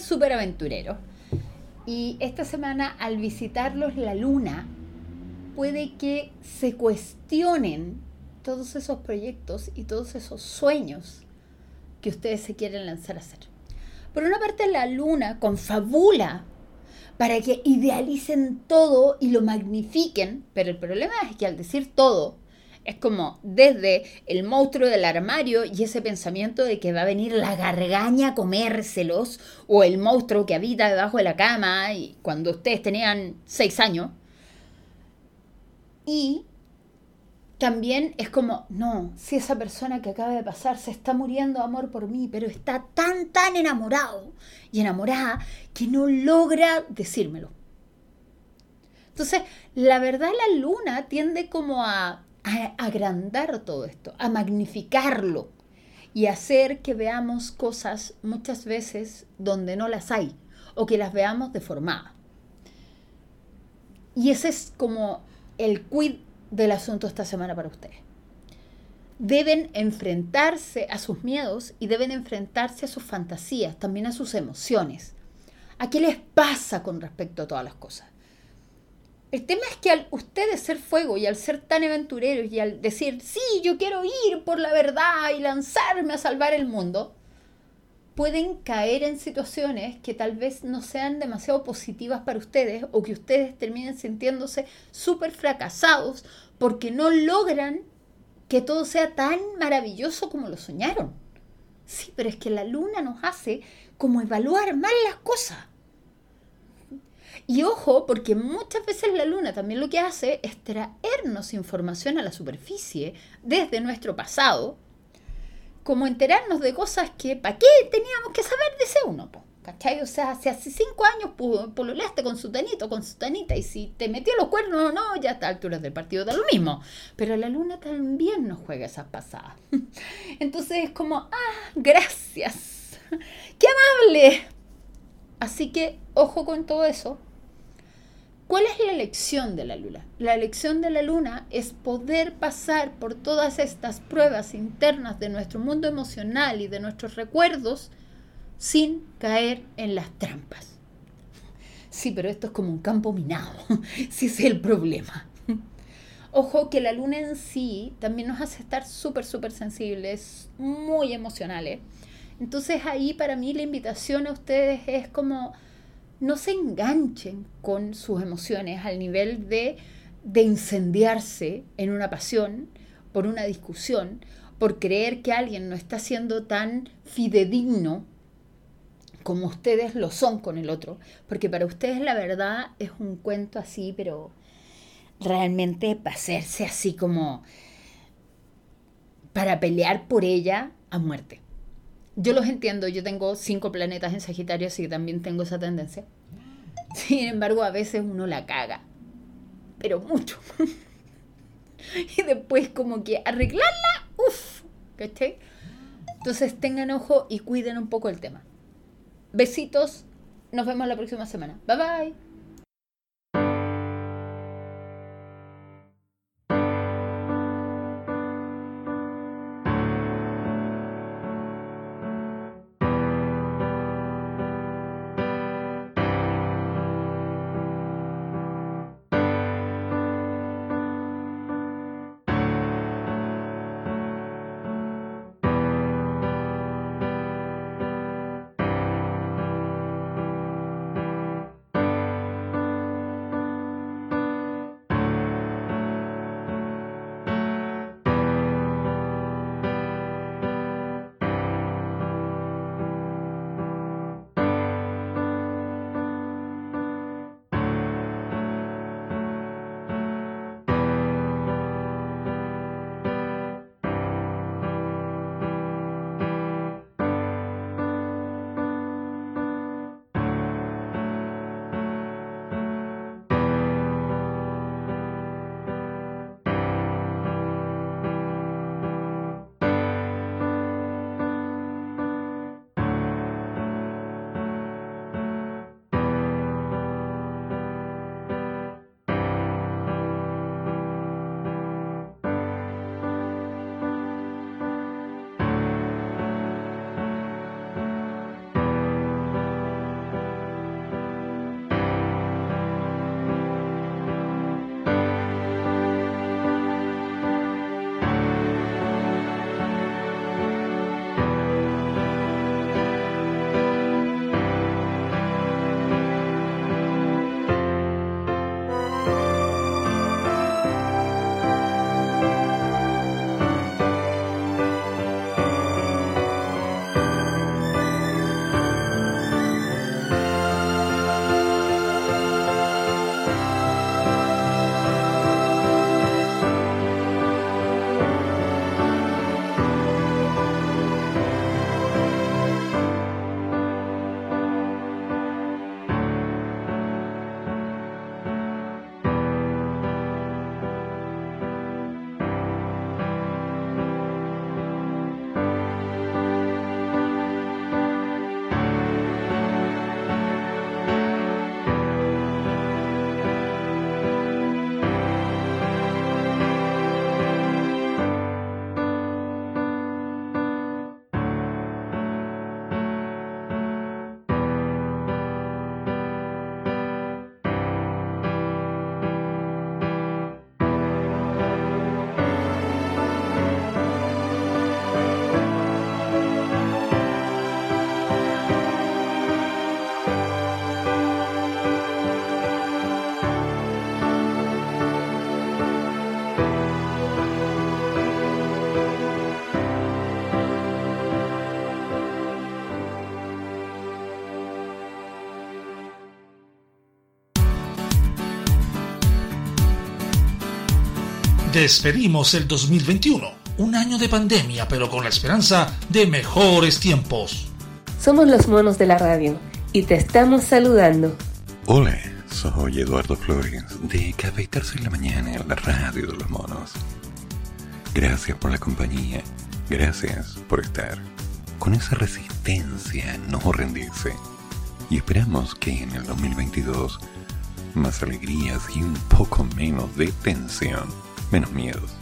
Súper, aventureros. Y esta semana, al visitarlos la luna, puede que se cuestionen todos esos proyectos y todos esos sueños que ustedes se quieren lanzar a hacer. Por una parte, la luna confabula para que idealicen todo y lo magnifiquen, pero el problema es que al decir todo, es como desde el monstruo del armario y ese pensamiento de que va a venir la gargaña a comérselos, o el monstruo que habita debajo de la cama y cuando ustedes tenían seis años. Y también es como, no, si esa persona que acaba de pasar se está muriendo de amor por mí, pero está tan, tan enamorado y enamorada que no logra decírmelo. Entonces, la verdad la luna tiende como a, a agrandar todo esto, a magnificarlo y hacer que veamos cosas muchas veces donde no las hay o que las veamos deformadas. Y ese es como el quid del asunto esta semana para ustedes. Deben enfrentarse a sus miedos y deben enfrentarse a sus fantasías, también a sus emociones. ¿A qué les pasa con respecto a todas las cosas? El tema es que al ustedes ser fuego y al ser tan aventureros y al decir, sí, yo quiero ir por la verdad y lanzarme a salvar el mundo, pueden caer en situaciones que tal vez no sean demasiado positivas para ustedes o que ustedes terminen sintiéndose súper fracasados porque no logran que todo sea tan maravilloso como lo soñaron. Sí, pero es que la luna nos hace como evaluar mal las cosas. Y ojo, porque muchas veces la luna también lo que hace es traernos información a la superficie desde nuestro pasado, como enterarnos de cosas que, ¿para qué teníamos que saber de ese uno? ¿Cachai? O sea, si hace cinco años pololeaste con su tanito, con su tanita, y si te metió los cuernos o no, ya a estas alturas del partido da lo mismo. Pero la luna también nos juega esas pasadas. Entonces es como, ah, gracias. ¡Qué amable! Así que, ojo con todo eso. ¿Cuál es la lección de la luna? La lección de la luna es poder pasar por todas estas pruebas internas de nuestro mundo emocional y de nuestros recuerdos sin caer en las trampas. Sí, pero esto es como un campo minado, si es el problema. Ojo que la luna en sí también nos hace estar súper, súper sensibles, muy emocionales. Entonces ahí para mí la invitación a ustedes es como no se enganchen con sus emociones al nivel de, de incendiarse en una pasión, por una discusión, por creer que alguien no está siendo tan fidedigno como ustedes lo son con el otro, porque para ustedes la verdad es un cuento así, pero realmente para hacerse así como para pelear por ella a muerte. Yo los entiendo, yo tengo cinco planetas en Sagitario, así que también tengo esa tendencia. Sin embargo, a veces uno la caga, pero mucho. y después como que arreglarla, uff, ¿cachai? Entonces tengan ojo y cuiden un poco el tema. Besitos, nos vemos la próxima semana. Bye bye. Despedimos el 2021, un año de pandemia, pero con la esperanza de mejores tiempos. Somos los monos de la radio y te estamos saludando. Hola, soy Eduardo Flores de Cafeitarse en la Mañana en la radio de los monos. Gracias por la compañía, gracias por estar con esa resistencia a no rendirse. Y esperamos que en el 2022 más alegrías y un poco menos de tensión, menos miedos.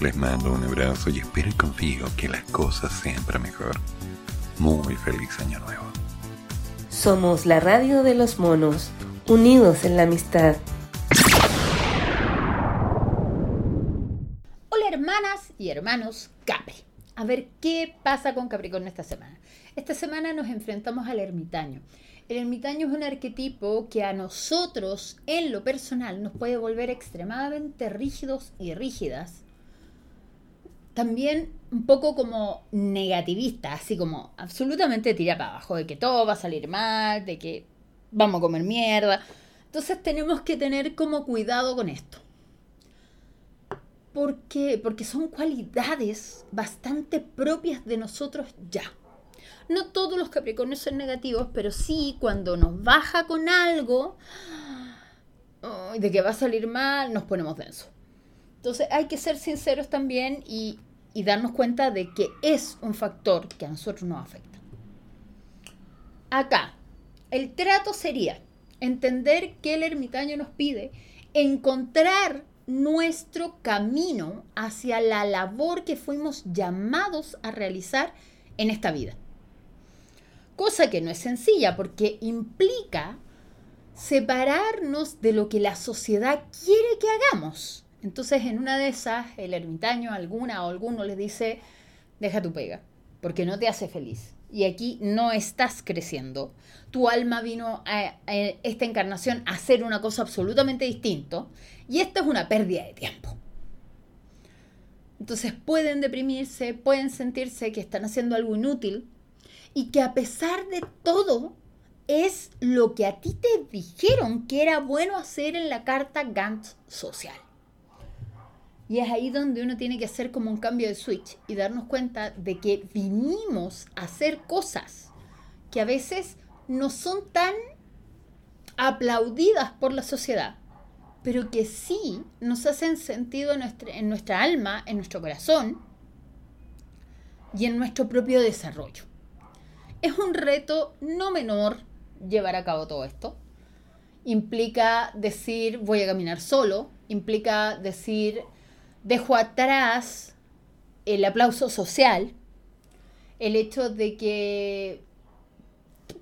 Les mando un abrazo y espero y confío que las cosas sean para mejor. Muy feliz año nuevo. Somos la radio de los monos, unidos en la amistad. Hola hermanas y hermanos Capri. A ver qué pasa con Capricornio esta semana. Esta semana nos enfrentamos al ermitaño. El ermitaño es un arquetipo que a nosotros, en lo personal, nos puede volver extremadamente rígidos y rígidas. También un poco como negativista, así como absolutamente tira para abajo, de que todo va a salir mal, de que vamos a comer mierda. Entonces tenemos que tener como cuidado con esto. ¿Por qué? Porque son cualidades bastante propias de nosotros ya. No todos los Capricornios son negativos, pero sí cuando nos baja con algo ay, de que va a salir mal, nos ponemos densos. Entonces hay que ser sinceros también y, y darnos cuenta de que es un factor que a nosotros nos afecta. Acá, el trato sería entender que el ermitaño nos pide encontrar nuestro camino hacia la labor que fuimos llamados a realizar en esta vida. Cosa que no es sencilla porque implica separarnos de lo que la sociedad quiere que hagamos. Entonces, en una de esas, el ermitaño, alguna o alguno les dice, deja tu pega, porque no te hace feliz. Y aquí no estás creciendo. Tu alma vino a, esta encarnación a hacer una cosa absolutamente distinta. Y esta es una pérdida de tiempo. Entonces pueden deprimirse, pueden sentirse que están haciendo algo inútil y que a pesar de todo es lo que a ti te dijeron que era bueno hacer en la carta Gantt social. Y es ahí donde uno tiene que hacer como un cambio de switch y darnos cuenta de que vinimos a hacer cosas que a veces no son tan aplaudidas por la sociedad, pero que sí nos hacen sentido en nuestra, en nuestra alma, en nuestro corazón y en nuestro propio desarrollo. Es un reto no menor llevar a cabo todo esto. Implica decir voy a caminar solo, implica decir dejo atrás el aplauso social, el hecho de que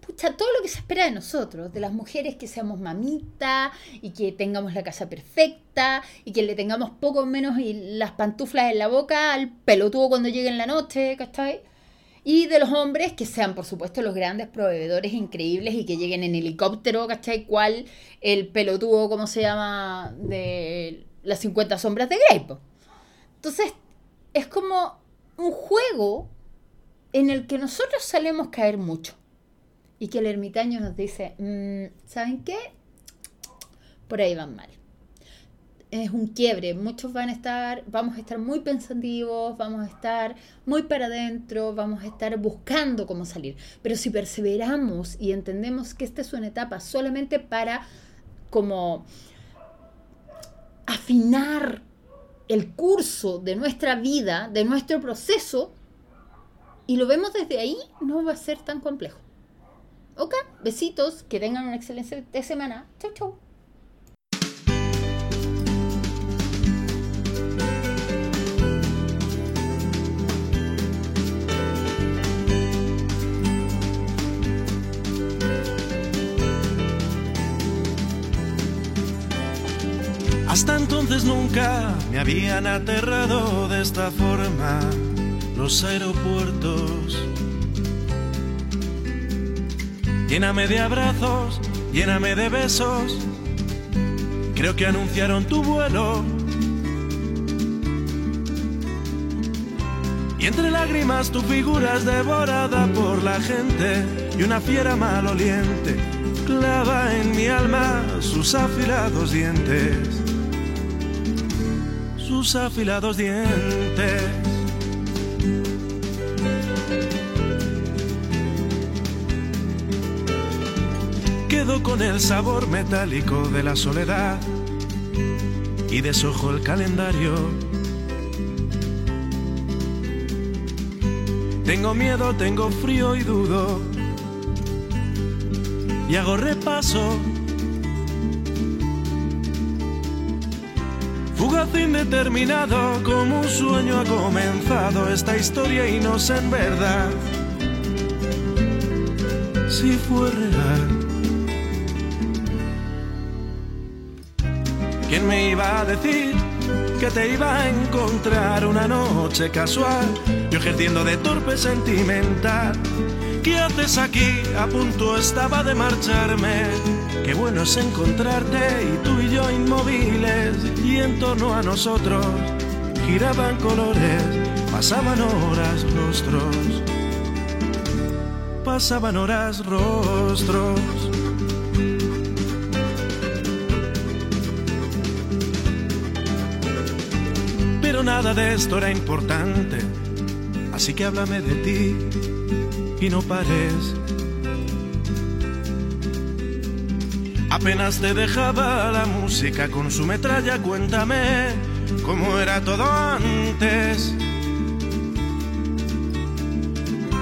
pucha, todo lo que se espera de nosotros, de las mujeres que seamos mamita y que tengamos la casa perfecta y que le tengamos poco menos y las pantuflas en la boca al pelotudo cuando llegue en la noche, ¿cachai? Y de los hombres que sean, por supuesto, los grandes proveedores increíbles y que lleguen en helicóptero, ¿cachai? ¿Cuál el pelotudo, ¿cómo se llama? De las 50 sombras de Grey. Entonces, es como un juego en el que nosotros solemos caer mucho. Y que el ermitaño nos dice, "Mm, ¿saben qué? Por ahí van mal. Es un quiebre, muchos van a estar, vamos a estar muy pensativos, vamos a estar muy para adentro, vamos a estar buscando cómo salir. Pero si perseveramos y entendemos que esta es una etapa solamente para como afinar el curso de nuestra vida, de nuestro proceso, y lo vemos desde ahí, no va a ser tan complejo. Ok, besitos, que tengan una excelente semana. Chau, chau. Hasta entonces nunca me habían aterrado de esta forma los aeropuertos. Lléname de abrazos, lléname de besos. Creo que anunciaron tu vuelo. Y entre lágrimas tu figura es devorada por la gente y una fiera maloliente clava en mi alma sus afilados dientes. Sus afilados dientes. Quedo con el sabor metálico de la soledad y desojo el calendario. Tengo miedo, tengo frío y dudo. Y hago repaso. Fugaz indeterminado, como un sueño ha comenzado esta historia y no sé en verdad si fue real. ¿Quién me iba a decir que te iba a encontrar una noche casual? Yo ejerciendo de torpe sentimental. ¿Qué haces aquí? A punto estaba de marcharme. Qué bueno es encontrarte y tú y yo inmóviles. Y en torno a nosotros giraban colores, pasaban horas rostros. Pasaban horas rostros. Pero nada de esto era importante. Así que háblame de ti y no pares. Apenas te dejaba la música con su metralla, cuéntame cómo era todo antes.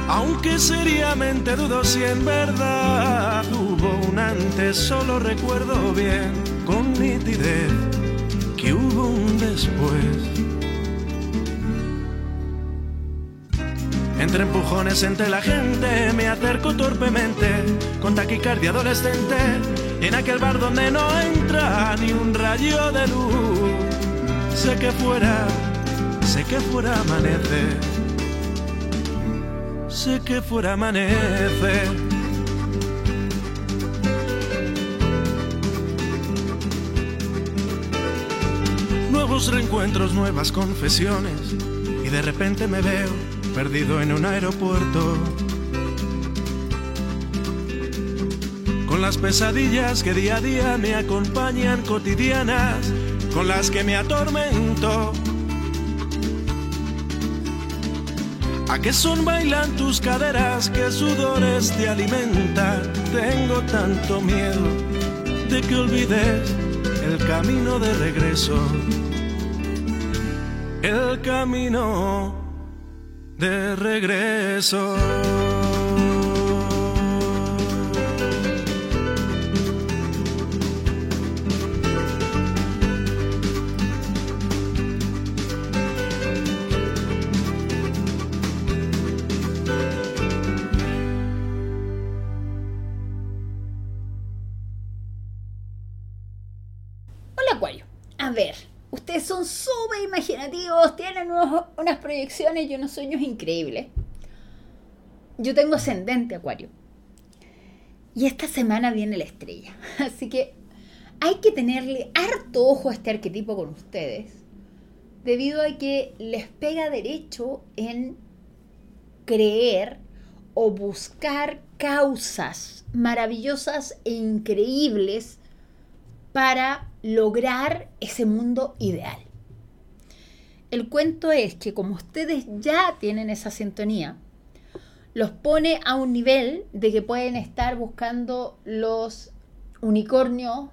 Aunque seriamente dudo si en verdad hubo un antes, solo recuerdo bien con nitidez que hubo un después. Entre empujones entre la gente me acerco torpemente con taquicardia adolescente en aquel bar donde no entra ni un rayo de luz. Sé que fuera, sé que fuera amanece, sé que fuera amanece. Nuevos reencuentros, nuevas confesiones y de repente me veo perdido en un aeropuerto. Con las pesadillas que día a día me acompañan cotidianas, con las que me atormento. ¿A qué son bailan tus caderas? ¿Qué sudores te alimentan? Tengo tanto miedo de que olvides el camino de regreso. El camino de regreso. Unas proyecciones y unos sueños increíbles. Yo tengo ascendente Acuario. Y esta semana viene la estrella. Así que hay que tenerle harto ojo a este arquetipo con ustedes. Debido a que les pega derecho en creer o buscar causas maravillosas e increíbles para lograr ese mundo ideal. El cuento es que como ustedes ya tienen esa sintonía, los pone a un nivel de que pueden estar buscando los unicornios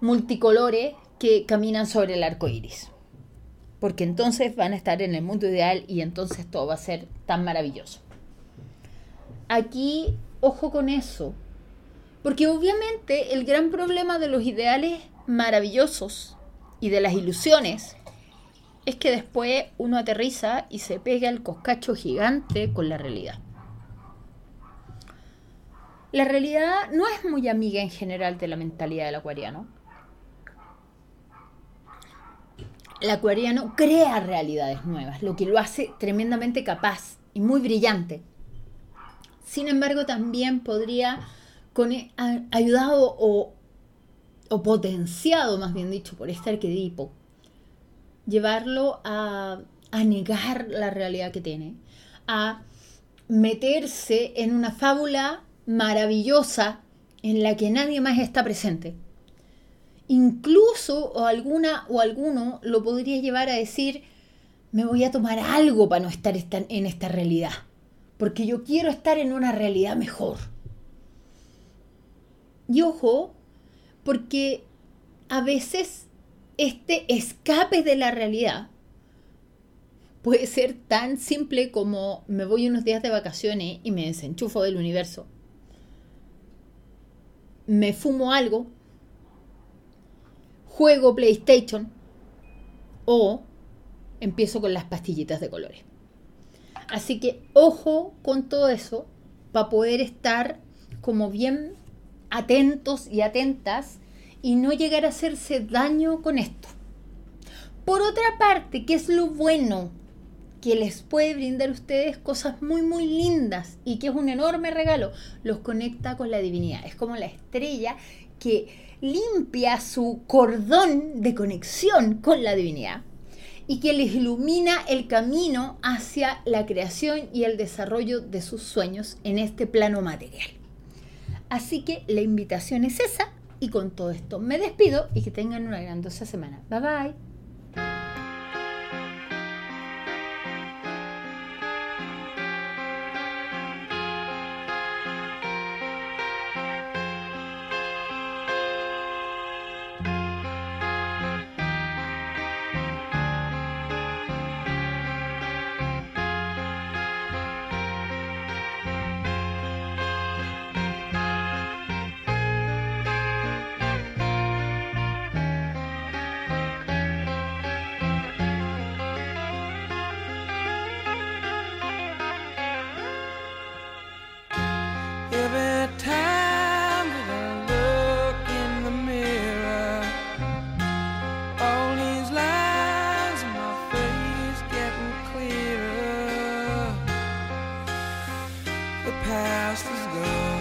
multicolores que caminan sobre el arco iris. Porque entonces van a estar en el mundo ideal y entonces todo va a ser tan maravilloso. Aquí, ojo con eso, porque obviamente el gran problema de los ideales maravillosos y de las ilusiones es que después uno aterriza y se pega el coscacho gigante con la realidad. La realidad no es muy amiga en general de la mentalidad del acuariano. El acuariano crea realidades nuevas, lo que lo hace tremendamente capaz y muy brillante. Sin embargo, también podría, con, ayudado o, o potenciado, más bien dicho, por este arquetipo, llevarlo a, a negar la realidad que tiene, a meterse en una fábula maravillosa en la que nadie más está presente Incluso o alguna o alguno lo podría llevar a decir, me voy a tomar algo para no estar esta- en esta realidad, porque yo quiero estar en una realidad mejor. Y ojo, porque a veces este escape de la realidad puede ser tan simple como me voy unos días de vacaciones y me desenchufo del universo. Me fumo algo, juego PlayStation o empiezo con las pastillitas de colores. Así que ojo con todo eso para poder estar como bien atentos y atentas y no llegar a hacerse daño con esto. Por otra parte, ¿qué es lo bueno que les puede brindar a ustedes cosas muy muy lindas y que es un enorme regalo? Los conecta con la divinidad. Es como la estrella que limpia su cordón de conexión con la divinidad y que les ilumina el camino hacia la creación y el desarrollo de sus sueños en este plano material. Así que la invitación es esa y con todo esto me despido y que tengan una grandiosa semana. Bye bye. Past is gone.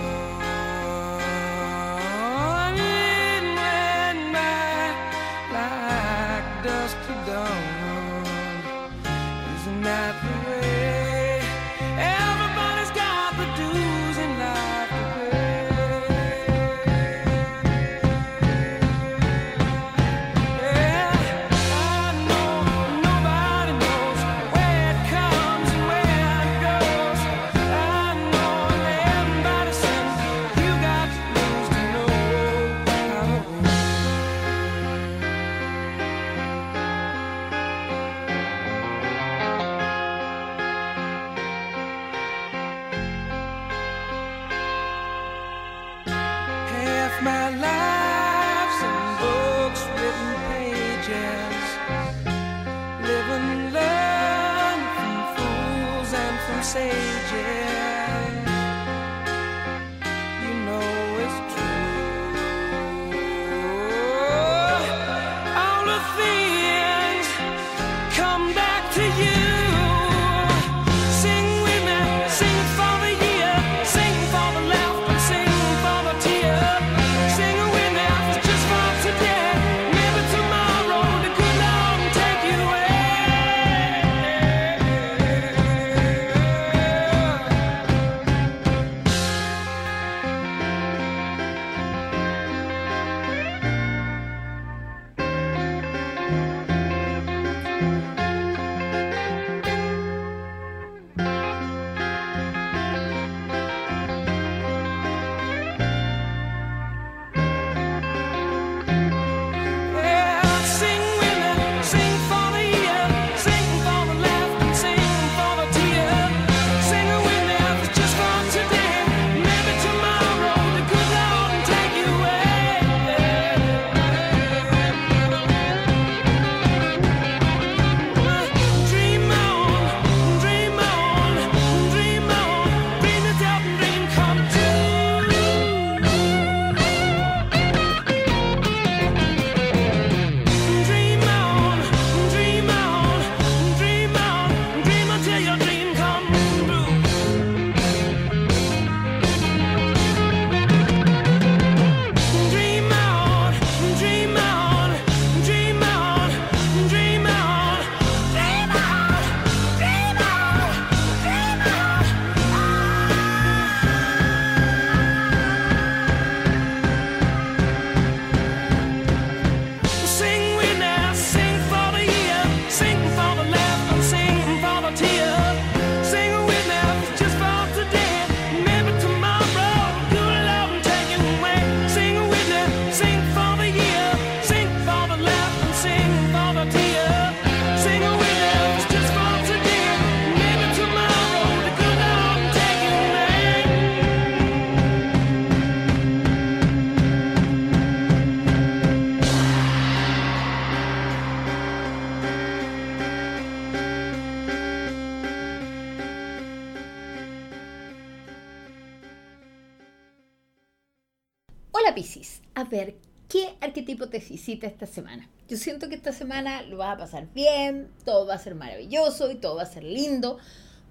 Esta semana? Yo siento que esta semana lo vas a pasar bien, todo va a ser maravilloso y todo va a ser lindo,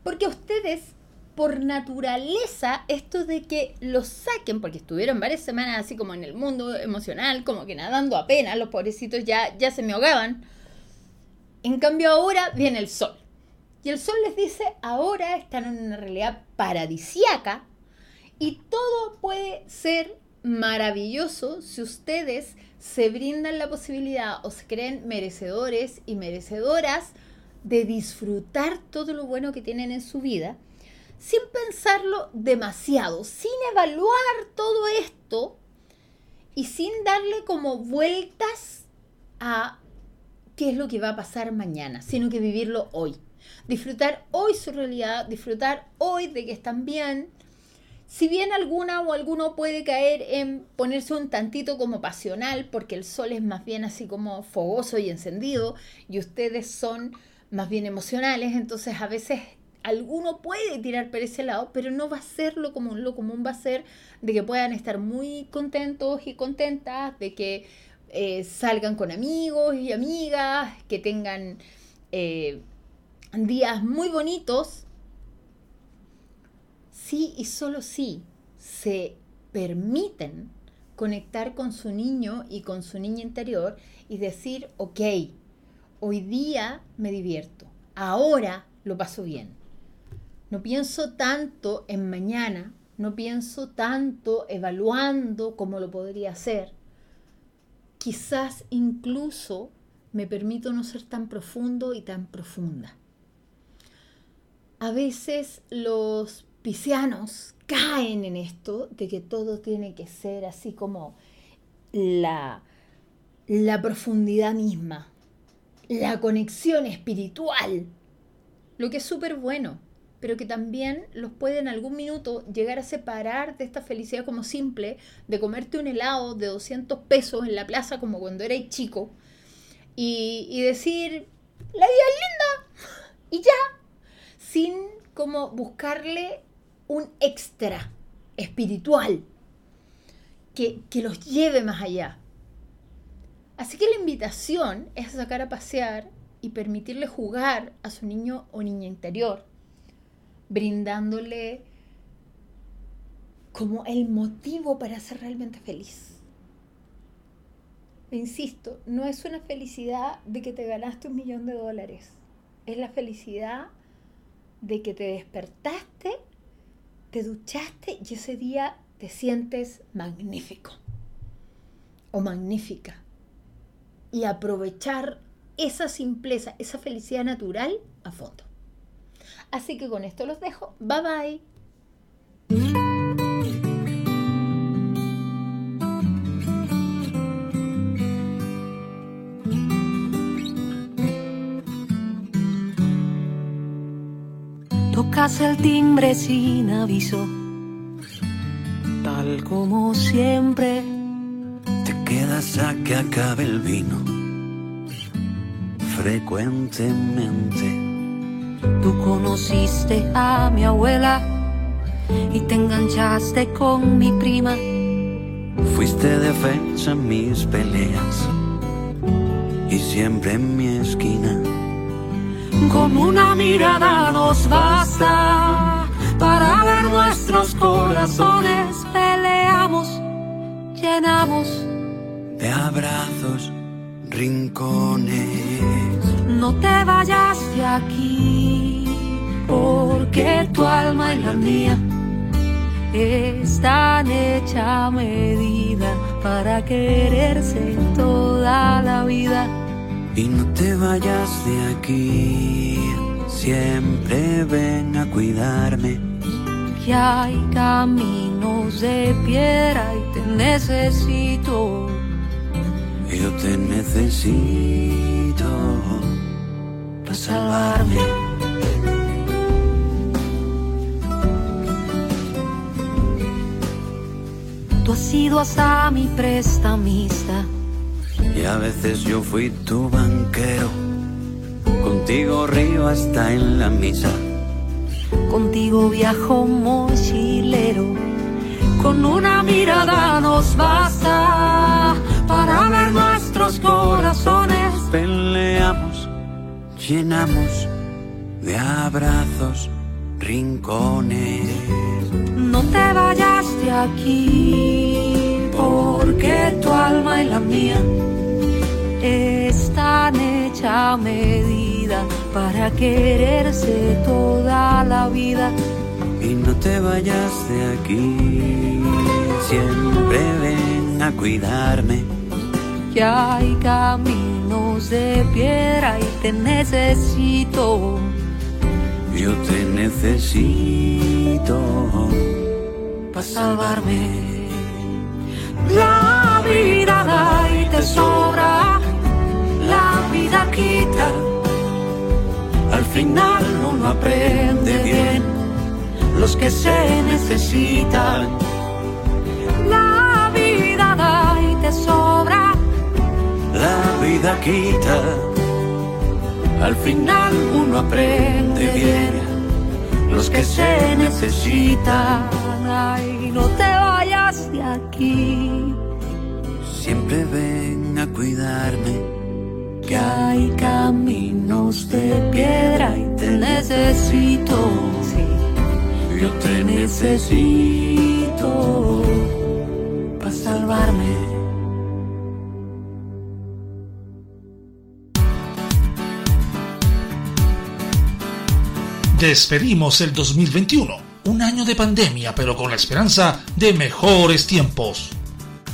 porque a ustedes, por naturaleza, esto de que los saquen, porque estuvieron varias semanas así como en el mundo emocional, como que nadando apenas, los pobrecitos ya, ya se me ahogaban. En cambio ahora viene el sol. Y el sol les dice, ahora están en una realidad paradisiaca y todo puede ser maravilloso si ustedes se brindan la posibilidad o se creen merecedores y merecedoras de disfrutar todo lo bueno que tienen en su vida sin pensarlo demasiado, sin evaluar todo esto y sin darle como vueltas a qué es lo que va a pasar mañana, sino que vivirlo hoy. Disfrutar hoy su realidad, disfrutar hoy de que están bien, si bien alguna o alguno puede caer en ponerse un tantito como pasional, porque el sol es más bien así como fogoso y encendido, y ustedes son más bien emocionales, entonces a veces alguno puede tirar por ese lado, pero no va a ser lo común. Lo común va a ser de que puedan estar muy contentos y contentas, de que eh, salgan con amigos y amigas, que tengan eh, días muy bonitos sí y solo sí se permiten conectar con su niño y con su niña interior y decir, ok, hoy día me divierto, ahora lo paso bien. No pienso tanto en mañana, no pienso tanto evaluando cómo lo podría hacer. Quizás incluso me permito no ser tan profundo y tan profunda. A veces los piscianos caen en esto de que todo tiene que ser así como la, la profundidad misma, la conexión espiritual, lo que es súper bueno, pero que también los puede en algún minuto llegar a separar de esta felicidad como simple, de comerte un helado de 200 pesos en la plaza como cuando erais chico, y, y decir, la vida es linda, y ya, sin como buscarle un extra espiritual que, que los lleve más allá. Así que la invitación es sacar a pasear y permitirle jugar a su niño o niña interior, brindándole como el motivo para ser realmente feliz. Insisto, no es una felicidad de que te ganaste un millón de dólares, es la felicidad de que te despertaste, te duchaste y ese día te sientes magnífico o magnífica. Y aprovechar esa simpleza, esa felicidad natural a fondo. Así que con esto los dejo. Bye bye. Tocas el timbre sin aviso, tal como siempre. Te quedas a que acabe el vino. Frecuentemente. Tú conociste a mi abuela y te enganchaste con mi prima. Fuiste defensa en mis peleas y siempre en mi esquina. Con una mirada nos basta para ver nuestros corazones. Peleamos, llenamos. De abrazos, rincones. No te vayas de aquí, porque tu alma y la mía están hecha a medida para quererse toda la vida. Y no te vayas de aquí, siempre ven a cuidarme. Que hay caminos de piedra y te necesito. Yo te necesito para salvarme. Tú has sido hasta mi prestamista. Y a veces yo fui tu banquero. Contigo río hasta en la misa. Contigo viajo mochilero Con una mirada nos basta para ver nuestros corazones. Peleamos, llenamos de abrazos rincones. No te vayas de aquí, porque tu alma y la mía están hecha medida para quererse toda la vida. Y no te vayas de aquí, siempre ven a cuidarme. Que hay caminos de piedra y te necesito. Yo te necesito para salvarme. La vida da y te sobra, vida quita. Al final uno aprende bien los que se necesitan. La vida da y te sobra, la vida quita. al final uno aprende bien los que se necesitan. Ay, no te vayas de aquí. Siempre ven a cuidarme. Que hay caminos de piedra y te necesito. Yo te necesito para salvarme. Despedimos el 2021, un año de pandemia, pero con la esperanza de mejores tiempos.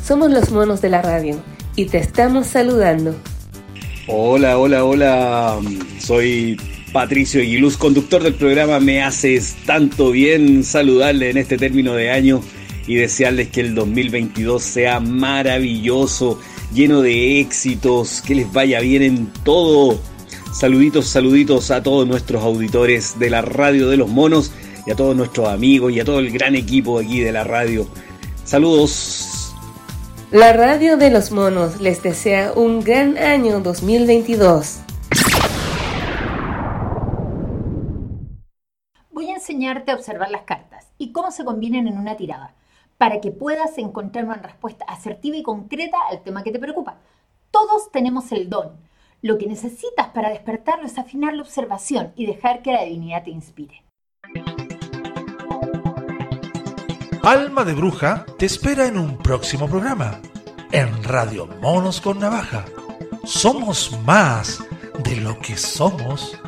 Somos los monos de la radio y te estamos saludando. Hola, hola, hola. Soy Patricio Aguiluz, conductor del programa Me Haces Tanto Bien. Saludarles en este término de año y desearles que el 2022 sea maravilloso, lleno de éxitos, que les vaya bien en todo. Saluditos, saluditos a todos nuestros auditores de la radio de los monos y a todos nuestros amigos y a todo el gran equipo aquí de la radio. Saludos. La radio de los monos les desea un gran año 2022. Voy a enseñarte a observar las cartas y cómo se combinan en una tirada, para que puedas encontrar una respuesta asertiva y concreta al tema que te preocupa. Todos tenemos el don. Lo que necesitas para despertarlo es afinar la observación y dejar que la divinidad te inspire. Alma de Bruja te espera en un próximo programa. En Radio Monos con Navaja. Somos más de lo que somos.